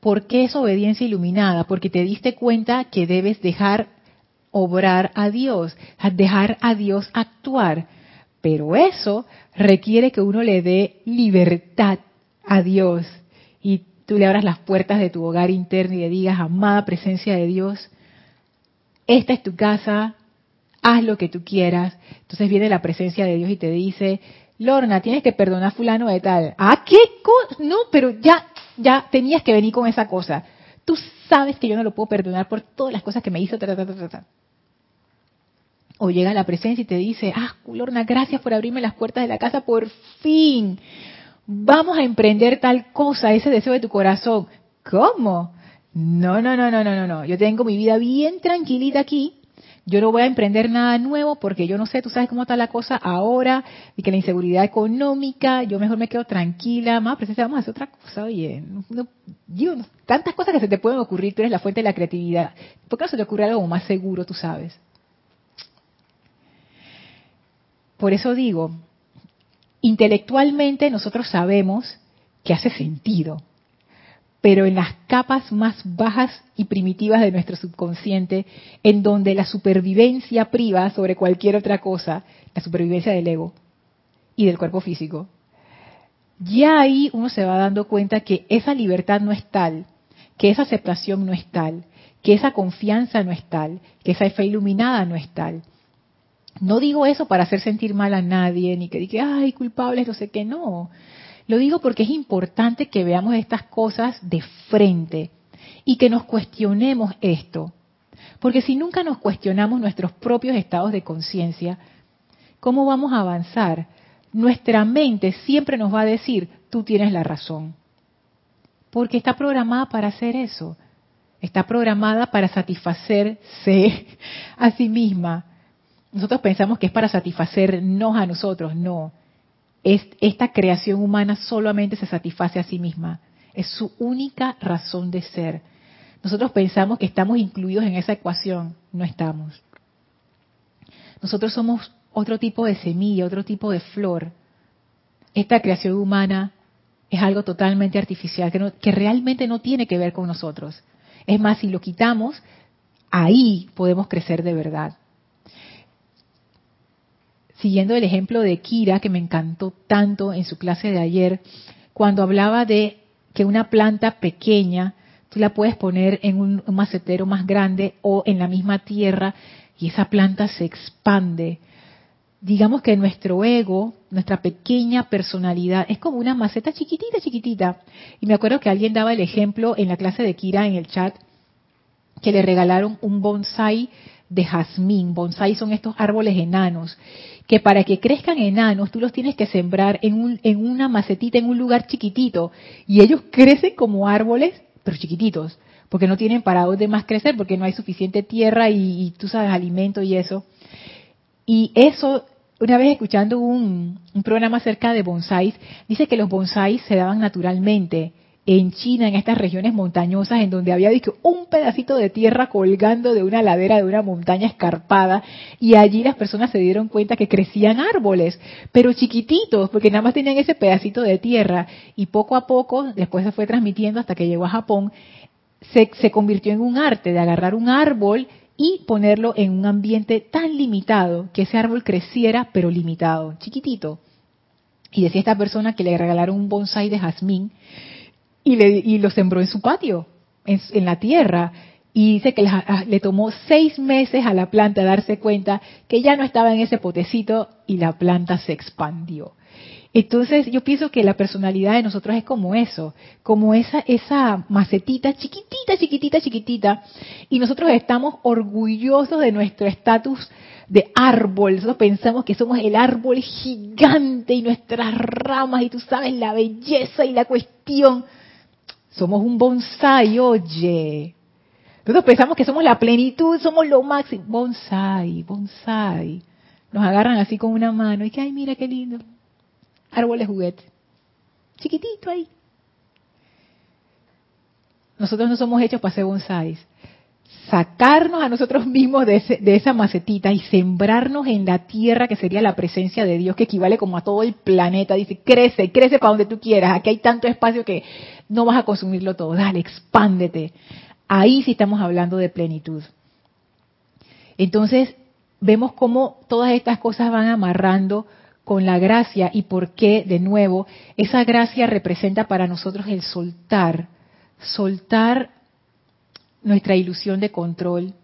¿Por qué es obediencia iluminada? Porque te diste cuenta que debes dejar obrar a Dios, dejar a Dios actuar. Pero eso requiere que uno le dé libertad a Dios y tú le abras las puertas de tu hogar interno y le digas, amada presencia de Dios, esta es tu casa, haz lo que tú quieras. Entonces viene la presencia de Dios y te dice, Lorna, tienes que perdonar a fulano de tal. Ah, ¿qué cosa? No, pero ya, ya tenías que venir con esa cosa. Tú sabes que yo no lo puedo perdonar por todas las cosas que me hizo. o llega la presencia y te dice, ah, Lorna, gracias por abrirme las puertas de la casa, por fin. Vamos a emprender tal cosa, ese deseo de tu corazón. ¿Cómo? No, no, no, no, no, no, no. Yo tengo mi vida bien tranquilita aquí yo no voy a emprender nada nuevo porque yo no sé, tú sabes cómo está la cosa ahora y que la inseguridad económica, yo mejor me quedo tranquila, más presencia, vamos a hacer otra cosa, oye, yo, tantas cosas que se te pueden ocurrir, tú eres la fuente de la creatividad. ¿Por qué no se te ocurre algo más seguro, tú sabes? Por eso digo, intelectualmente nosotros sabemos que hace sentido, pero en las capas más bajas y primitivas de nuestro subconsciente, en donde la supervivencia priva sobre cualquier otra cosa, la supervivencia del ego y del cuerpo físico, ya ahí uno se va dando cuenta que esa libertad no es tal, que esa aceptación no es tal, que esa confianza no es tal, que esa fe iluminada no es tal. No digo eso para hacer sentir mal a nadie, ni que diga, ay, culpables, no sé qué, no. Lo digo porque es importante que veamos estas cosas de frente y que nos cuestionemos esto. Porque si nunca nos cuestionamos nuestros propios estados de conciencia, ¿cómo vamos a avanzar? Nuestra mente siempre nos va a decir, tú tienes la razón. Porque está programada para hacer eso. Está programada para satisfacerse a sí misma. Nosotros pensamos que es para satisfacernos a nosotros. No esta creación humana solamente se satisface a sí misma. Es su única razón de ser. Nosotros pensamos que estamos incluidos en esa ecuación. No estamos. Nosotros somos otro tipo de semilla, otro tipo de flor. Esta creación humana es algo totalmente artificial, que, que realmente no tiene que ver con nosotros. Es más, si lo quitamos, ahí podemos crecer de verdad siguiendo el ejemplo de Kira, que me encantó tanto en su clase de ayer, cuando hablaba de que una planta pequeña tú la puedes poner en un, macetero más grande o en la misma tierra y esa planta se expande. Digamos que nuestro ego, nuestra pequeña personalidad, es como una maceta chiquitita, chiquitita. Y me acuerdo que alguien daba el ejemplo en la clase de Kira en el chat, que le regalaron un bonsai de jazmín. Bonsai son estos árboles enanos que para que crezcan enanos tú los tienes que sembrar en, un, en una macetita, en un lugar chiquitito, y ellos crecen como árboles, pero chiquititos, porque no tienen para dónde más crecer, porque no hay suficiente tierra y, tú sabes, alimento y eso. Y eso, una vez escuchando un, un programa acerca de bonsáis, dice que los bonsáis se daban naturalmente en China, en estas regiones montañosas, en donde había un pedacito de tierra colgando de una ladera de una montaña escarpada, y allí las personas se dieron cuenta que crecían árboles, pero chiquititos, porque nada más tenían ese pedacito de tierra, y poco a poco, después se fue transmitiendo hasta que llegó a Japón, se, se convirtió en un arte de agarrar un árbol y ponerlo en un ambiente tan limitado que ese árbol creciera, pero limitado, chiquitito. Y decía esta persona que le regalaron un bonsai de jazmín y, le, y lo sembró en su patio, en, en la tierra. Y dice que le, tomó seis meses a la planta darse cuenta que ya no estaba en ese potecito y la planta se expandió. Entonces yo pienso que la personalidad de nosotros es como eso, como esa, esa macetita chiquitita, chiquitita, chiquitita, y nosotros estamos orgullosos de nuestro estatus de árbol, nosotros pensamos que somos el árbol gigante y nuestras ramas, y tú sabes la belleza y la cuestión. Somos un bonsai, oye. Nosotros pensamos que somos la plenitud, somos lo máximo. Bonsai, bonsai. Nos agarran así con una mano y que, ay, mira qué lindo árboles juguete. Chiquitito ahí. Nosotros no somos hechos para ser bonsáis. Sacarnos a nosotros mismos de, esa macetita y sembrarnos en la tierra que sería la presencia de Dios, que equivale como a todo el planeta. Dice, crece, crece para donde tú quieras. Aquí hay tanto espacio que no vas a consumirlo todo. Dale, expándete. Ahí sí estamos hablando de plenitud. Entonces, vemos cómo todas estas cosas van amarrando con la gracia y por qué, de nuevo, esa gracia representa para nosotros el soltar, soltar nuestra ilusión de control,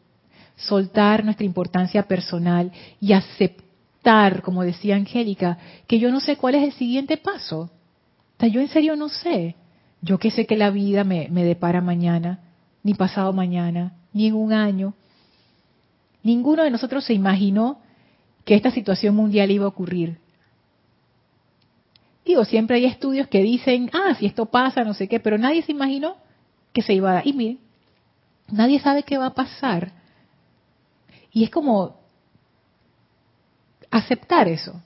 soltar nuestra importancia personal y aceptar, como decía Angélica, que yo no sé cuál es el siguiente paso. O sea, yo en serio no sé. Yo que sé que la vida me, me depara mañana, ni pasado mañana, ni en un año. Ninguno de nosotros se imaginó que esta situación mundial iba a ocurrir. Digo, siempre hay estudios que dicen, ah, si esto pasa, no sé qué, pero nadie se imaginó que se iba a dar. Y miren, nadie sabe qué va a pasar. Y es como aceptar eso.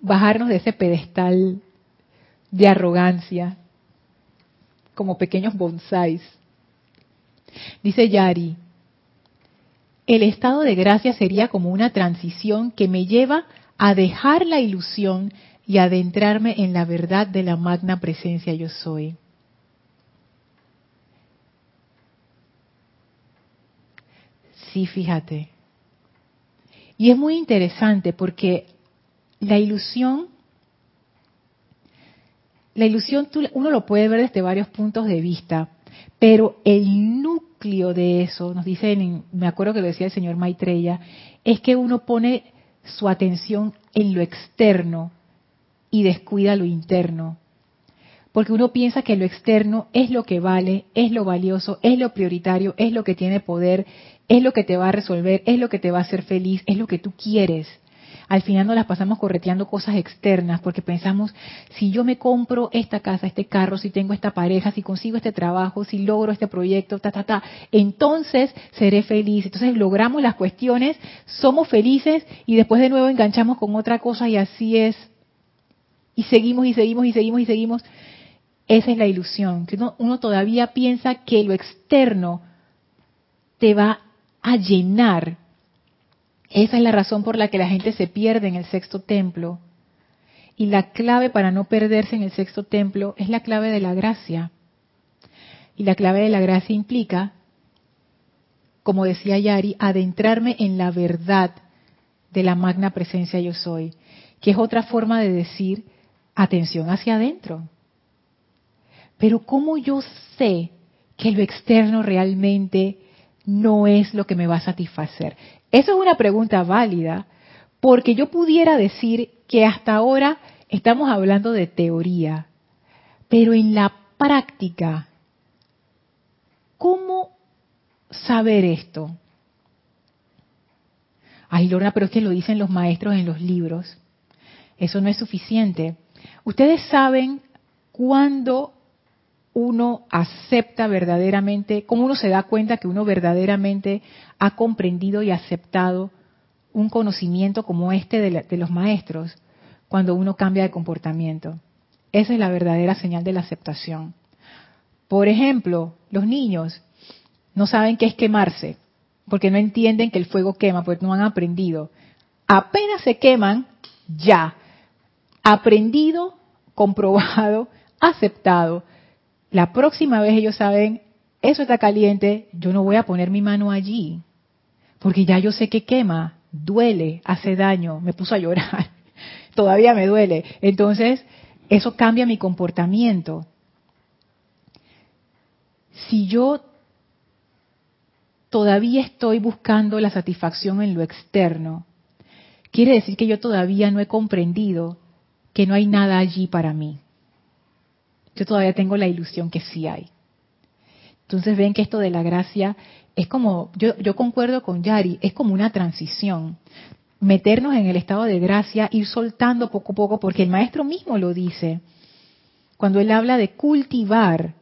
Bajarnos de ese pedestal de arrogancia, como pequeños bonsáis. Dice Yari, el estado de gracia sería como una transición que me lleva a dejar la ilusión y adentrarme en la verdad de la magna presencia yo soy. Sí, fíjate. Y es muy interesante porque la ilusión, la ilusión uno lo puede ver desde varios puntos de vista, pero el núcleo de eso, nos dice, me acuerdo que lo decía el señor Maitreya, es que uno pone su atención en lo externo y descuida lo interno. Porque uno piensa que lo externo es lo que vale, es lo valioso, es lo prioritario, es lo que tiene poder, es lo que te va a resolver, es lo que te va a hacer feliz, es lo que tú quieres al final nos las pasamos correteando cosas externas porque pensamos, si yo me compro esta casa, este carro, si tengo esta pareja, si consigo este trabajo, si logro este proyecto, ta, ta, ta, entonces seré feliz. Entonces logramos las cuestiones, somos felices y después de nuevo enganchamos con otra cosa y así es. Y seguimos y seguimos y seguimos y seguimos. Esa es la ilusión, que uno, uno todavía piensa que lo externo te va a llenar esa es la razón por la que la gente se pierde en el sexto templo. Y la clave para no perderse en el sexto templo es la clave de la gracia. Y la clave de la gracia implica, como decía Yari, adentrarme en la verdad de la magna presencia yo soy, que es otra forma de decir atención hacia adentro. Pero ¿cómo yo sé que lo externo realmente no es lo que me va a satisfacer? Eso es una pregunta válida, porque yo pudiera decir que hasta ahora estamos hablando de teoría, pero en la práctica, ¿cómo saber esto? Ay, Lorna, pero es que lo dicen los maestros en los libros. Eso no es suficiente. Ustedes saben cuándo uno acepta verdaderamente, cómo uno se da cuenta que uno verdaderamente ha comprendido y aceptado un conocimiento como este de, los maestros, cuando uno cambia de comportamiento. Esa es la verdadera señal de la aceptación. Por ejemplo, los niños no saben qué es quemarse, porque no entienden que el fuego quema, porque no han aprendido. Apenas se queman, ya. Aprendido, comprobado, aceptado la próxima vez ellos saben, eso está caliente, yo no voy a poner mi mano allí, porque ya yo sé que quema. duele, hace daño, me puso a llorar, todavía me duele. Entonces, eso cambia mi comportamiento. Si yo todavía estoy buscando la satisfacción en lo externo, quiere decir que yo todavía no he comprendido que no hay nada allí para mí. Yo todavía tengo la ilusión que sí hay. Entonces ven que esto de la gracia es como, yo, yo concuerdo con Yari, es como una transición. Meternos en el estado de gracia, ir soltando poco a poco, porque el maestro mismo lo dice. Cuando él habla de cultivar,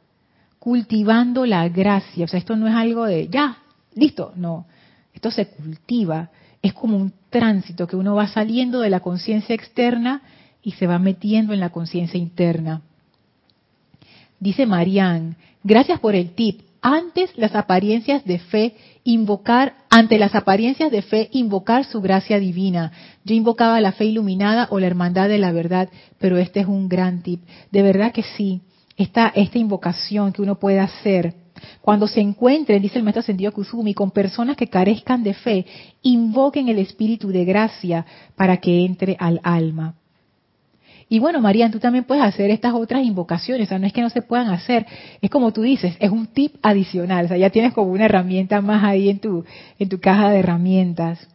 cultivando la gracia. O sea, esto no es algo de ya, listo, no. Esto se cultiva. Es como un tránsito que uno va saliendo de la conciencia externa y se va metiendo en la conciencia interna. Dice Marianne, gracias por el tip. Antes las apariencias de fe, invocar, ante las apariencias de fe, invocar su gracia divina. Yo invocaba la fe iluminada o la hermandad de la verdad, pero este es un gran tip. De verdad que sí, esta, esta invocación que uno puede hacer cuando se encuentren, dice el maestro Ascendido Kusumi, con personas que carezcan de fe, invoquen el espíritu de gracia para que entre al alma. Y bueno, María, tú también puedes hacer estas otras invocaciones, o sea, no es que no se puedan hacer, es como tú dices, es un tip adicional, o sea, ya tienes como una herramienta más ahí en tu, en tu caja de herramientas.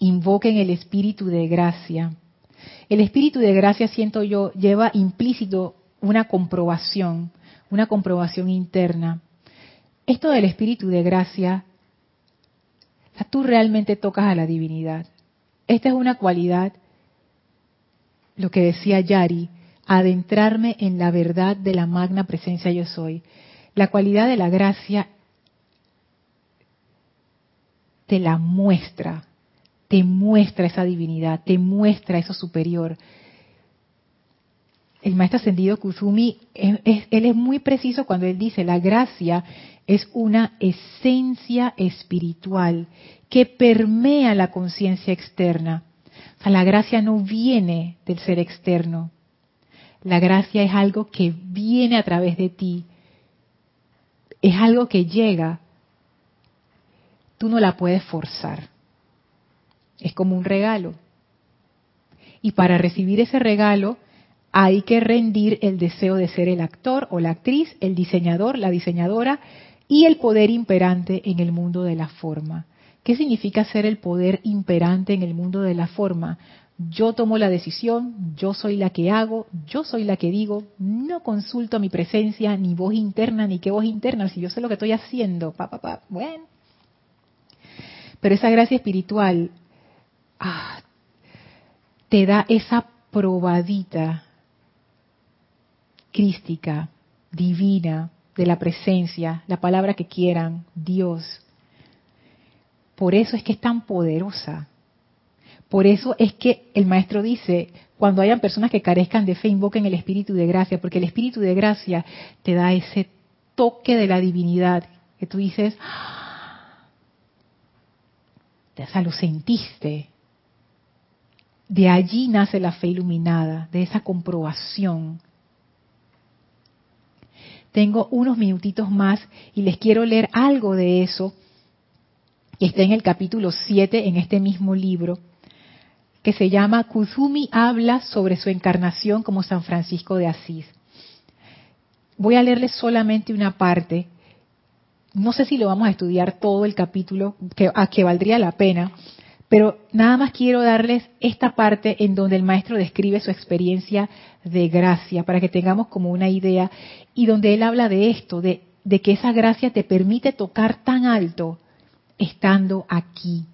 Invoquen el espíritu de gracia. El espíritu de gracia, siento yo, lleva implícito una comprobación una comprobación interna. Esto del espíritu de gracia, tú realmente tocas a la divinidad. Esta es una cualidad, lo que decía Yari, adentrarme en la verdad de la magna presencia yo soy. La cualidad de la gracia te la muestra, te muestra esa divinidad, te muestra eso superior el maestro ascendido Kusumi, él es muy preciso cuando él dice, la gracia es una esencia espiritual que permea la conciencia externa. O sea, la gracia no viene del ser externo. La gracia es algo que viene a través de ti. Es algo que llega. Tú no la puedes forzar. Es como un regalo. Y para recibir ese regalo, hay que rendir el deseo de ser el actor o la actriz, el diseñador, la diseñadora y el poder imperante en el mundo de la forma. ¿Qué significa ser el poder imperante en el mundo de la forma? Yo tomo la decisión, yo soy la que hago, yo soy la que digo, no consulto mi presencia, ni voz interna, ni qué voz interna, si yo sé lo que estoy haciendo, pa, pa. bueno. Pero esa gracia espiritual ah, te da esa probadita crística, divina, de la presencia, la palabra que quieran, Dios. Por eso es que es tan poderosa. Por eso es que el maestro dice, cuando hayan personas que carezcan de fe, invoquen el espíritu de gracia, porque el espíritu de gracia te da ese toque de la divinidad que tú dices, o sea, lo sentiste. De allí nace la fe iluminada, de esa comprobación tengo unos minutitos más y les quiero leer algo de eso que está en el capítulo 7 en este mismo libro, que se llama Kuzumi habla sobre su encarnación como San Francisco de Asís. Voy a leerles solamente una parte. No sé si lo vamos a estudiar todo el capítulo, que, a que valdría la pena, pero nada más quiero darles esta parte en donde el maestro describe su experiencia de gracia, para que tengamos como una idea, y donde él habla de esto, de, de que esa gracia te permite tocar tan alto estando aquí,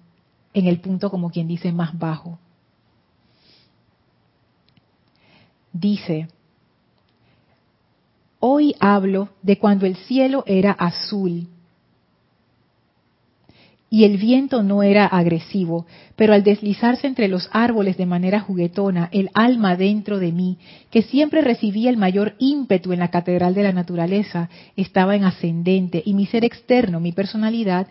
en el punto como quien dice más bajo. Dice, hoy hablo de cuando el cielo era azul y el viento no era agresivo, pero al deslizarse entre los árboles de manera juguetona, el alma dentro de mí, que siempre recibía el mayor ímpetu en la catedral de la naturaleza, estaba en ascendente y mi ser externo, mi personalidad,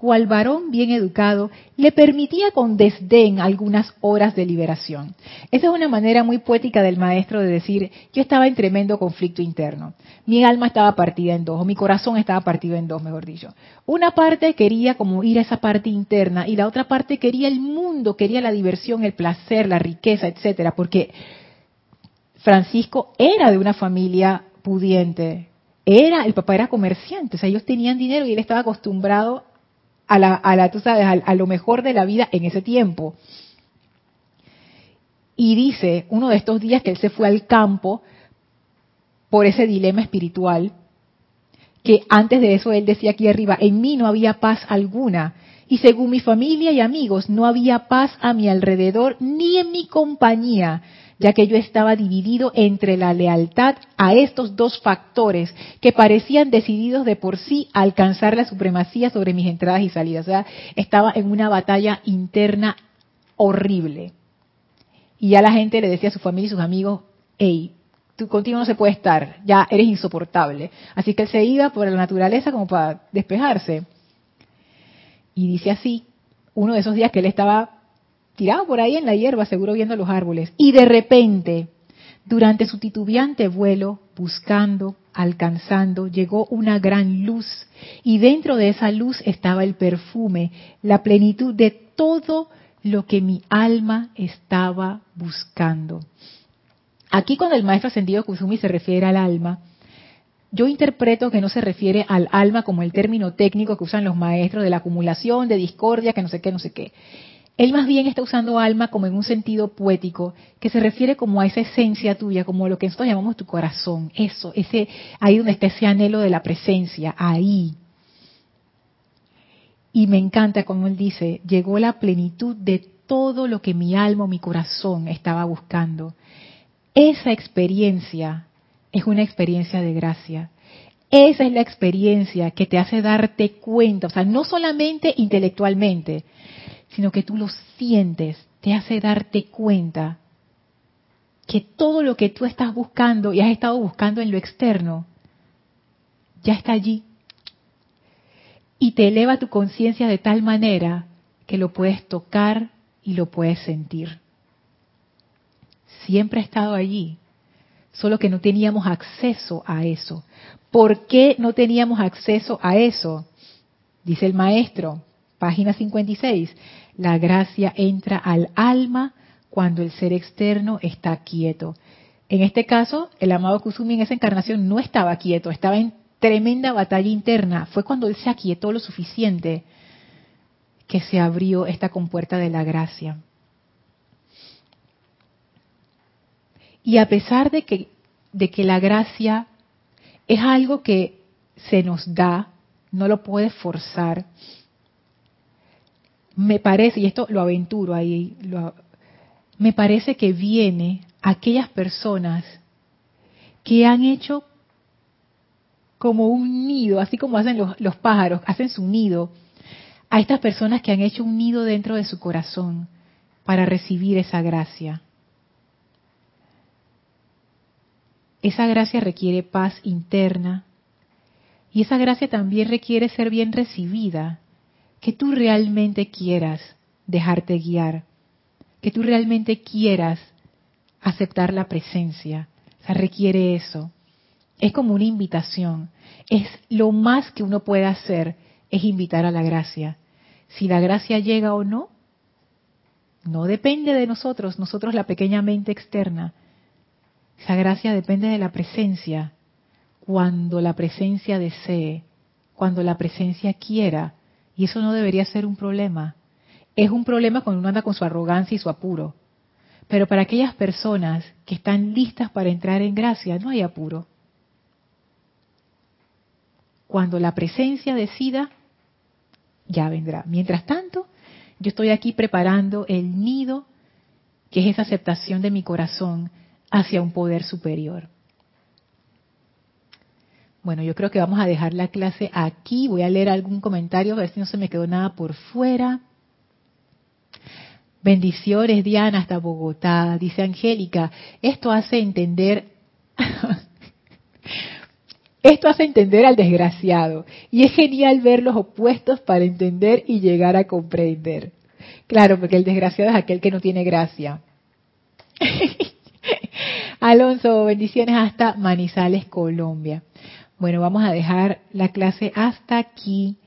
cual varón bien educado, le permitía con desdén algunas horas de liberación. Esa es una manera muy poética del maestro de decir, yo estaba en tremendo conflicto interno. Mi alma estaba partida en dos, o mi corazón estaba partido en dos, mejor dicho. Una parte quería como ir a esa parte interna y la otra parte quería el mundo, quería la diversión, el placer, la riqueza, etcétera, porque Francisco era de una familia pudiente, era, el papá era comerciante, o sea, ellos tenían dinero y él estaba acostumbrado a lo mejor de la vida en ese tiempo. Y dice uno de estos días que él se fue al campo por ese dilema espiritual, que antes de eso él decía aquí arriba, en mí no había paz alguna. Y según mi familia y amigos, no había paz a mi alrededor ni en mi compañía ya que yo estaba dividido entre la lealtad a estos dos factores que parecían decididos de por sí a alcanzar la supremacía sobre mis entradas y salidas. O sea, estaba en una batalla interna horrible. Y ya la gente le decía a su familia y sus amigos, hey, tú contigo no se puede estar, ya eres insoportable. Así que él se iba por la naturaleza como para despejarse. Y dice así, uno de esos días que él estaba tirado por ahí en la hierba, seguro viendo los árboles. Y de repente, durante su titubeante vuelo, buscando, alcanzando, llegó una gran luz. Y dentro de esa luz estaba el perfume, la plenitud de todo lo que mi alma estaba buscando. Aquí cuando el maestro ascendido Kusumi se refiere al alma, yo interpreto que no se refiere al alma como el término técnico que usan los maestros de la acumulación, de discordia, que no sé qué, no sé qué. Él más bien está usando alma como en un sentido poético, que se refiere como a esa esencia tuya, como lo que nosotros llamamos tu corazón, eso, ese, ahí donde está ese anhelo de la presencia, ahí. Y me encanta como él dice, llegó la plenitud de todo lo que mi alma o mi corazón estaba buscando. Esa experiencia es una experiencia de gracia. Esa es la experiencia que te hace darte cuenta, o sea, no solamente intelectualmente, sino que tú lo sientes, te hace darte cuenta que todo lo que tú estás buscando y has estado buscando en lo externo, ya está allí. Y te eleva tu conciencia de tal manera que lo puedes tocar y lo puedes sentir. Siempre ha estado allí, solo que no teníamos acceso a eso. ¿Por qué no teníamos acceso a eso? Dice el maestro, página 56, la gracia entra al alma cuando el ser externo está quieto. En este caso, el amado Kusumi en esa encarnación no estaba quieto, estaba en tremenda batalla interna. Fue cuando él se aquietó lo suficiente que se abrió esta compuerta de la gracia. Y a pesar de que, de que la gracia es algo que se nos da, no lo puedes forzar, me parece, y esto lo aventuro ahí, me parece que viene aquellas personas que han hecho como un nido, así como hacen los, los pájaros, hacen su nido, a estas personas que han hecho un nido dentro de su corazón para recibir esa gracia. Esa gracia requiere paz interna y esa gracia también requiere ser bien recibida que tú realmente quieras dejarte guiar, que tú realmente quieras aceptar la presencia. O sea, requiere eso. Es como una invitación. Es lo más que uno puede hacer es invitar a la gracia. Si la gracia llega o no, no depende de nosotros, nosotros la pequeña mente externa. Esa gracia depende de la presencia. Cuando la presencia desee, cuando la presencia quiera, y eso no debería ser un problema. Es un problema cuando uno anda con su arrogancia y su apuro. Pero para aquellas personas que están listas para entrar en gracia, no hay apuro. Cuando la presencia decida, ya vendrá. Mientras tanto, yo estoy aquí preparando el nido, que es esa aceptación de mi corazón hacia un poder superior. Bueno, yo creo que vamos a dejar la clase aquí. Voy a leer algún comentario, a ver si no se me quedó nada por fuera. Bendiciones, Diana, hasta Bogotá. Dice Angélica, esto hace entender... Esto hace entender al desgraciado y es genial ver los opuestos para entender y llegar a comprender. Claro, porque el desgraciado es aquel que no tiene gracia. Alonso, bendiciones hasta Manizales, Colombia. Bueno, vamos a dejar la clase hasta aquí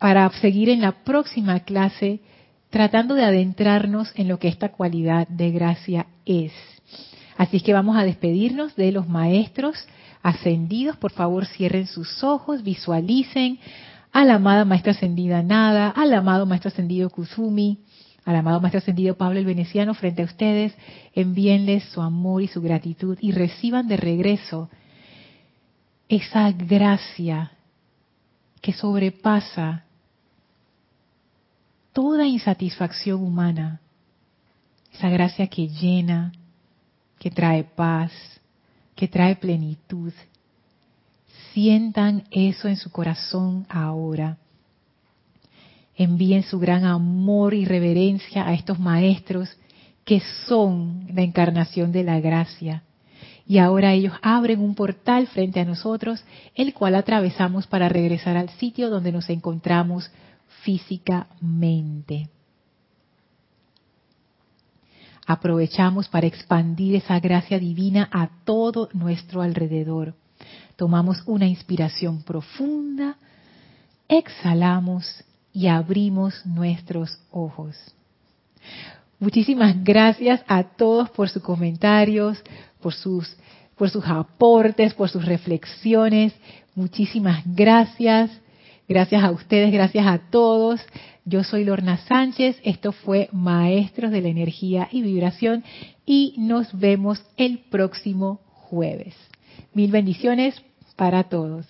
para seguir en la próxima clase tratando de adentrarnos en lo que esta cualidad de gracia es. Así que vamos a despedirnos de los maestros ascendidos. Por favor, cierren sus ojos, visualicen a la amada maestra ascendida Nada, al amado maestro ascendido Kusumi, al amado maestro ascendido Pablo el Veneciano frente a ustedes. Envíenles su amor y su gratitud y reciban de regreso esa gracia que sobrepasa toda insatisfacción humana, esa gracia que llena, que trae paz, que trae plenitud. Sientan eso en su corazón ahora. Envíen su gran amor y reverencia a estos maestros que son la encarnación de la gracia y ahora ellos abren un portal frente a nosotros, el cual atravesamos para regresar al sitio donde nos encontramos físicamente. Aprovechamos para expandir esa gracia divina a todo nuestro alrededor. Tomamos una inspiración profunda, exhalamos y abrimos nuestros ojos. Muchísimas gracias a todos por sus comentarios, por sus, por sus aportes, por sus reflexiones. Muchísimas gracias. Gracias a ustedes, gracias a todos. Yo soy Lorna Sánchez. Esto fue Maestros de la Energía y Vibración y nos vemos el próximo jueves. Mil bendiciones para todos.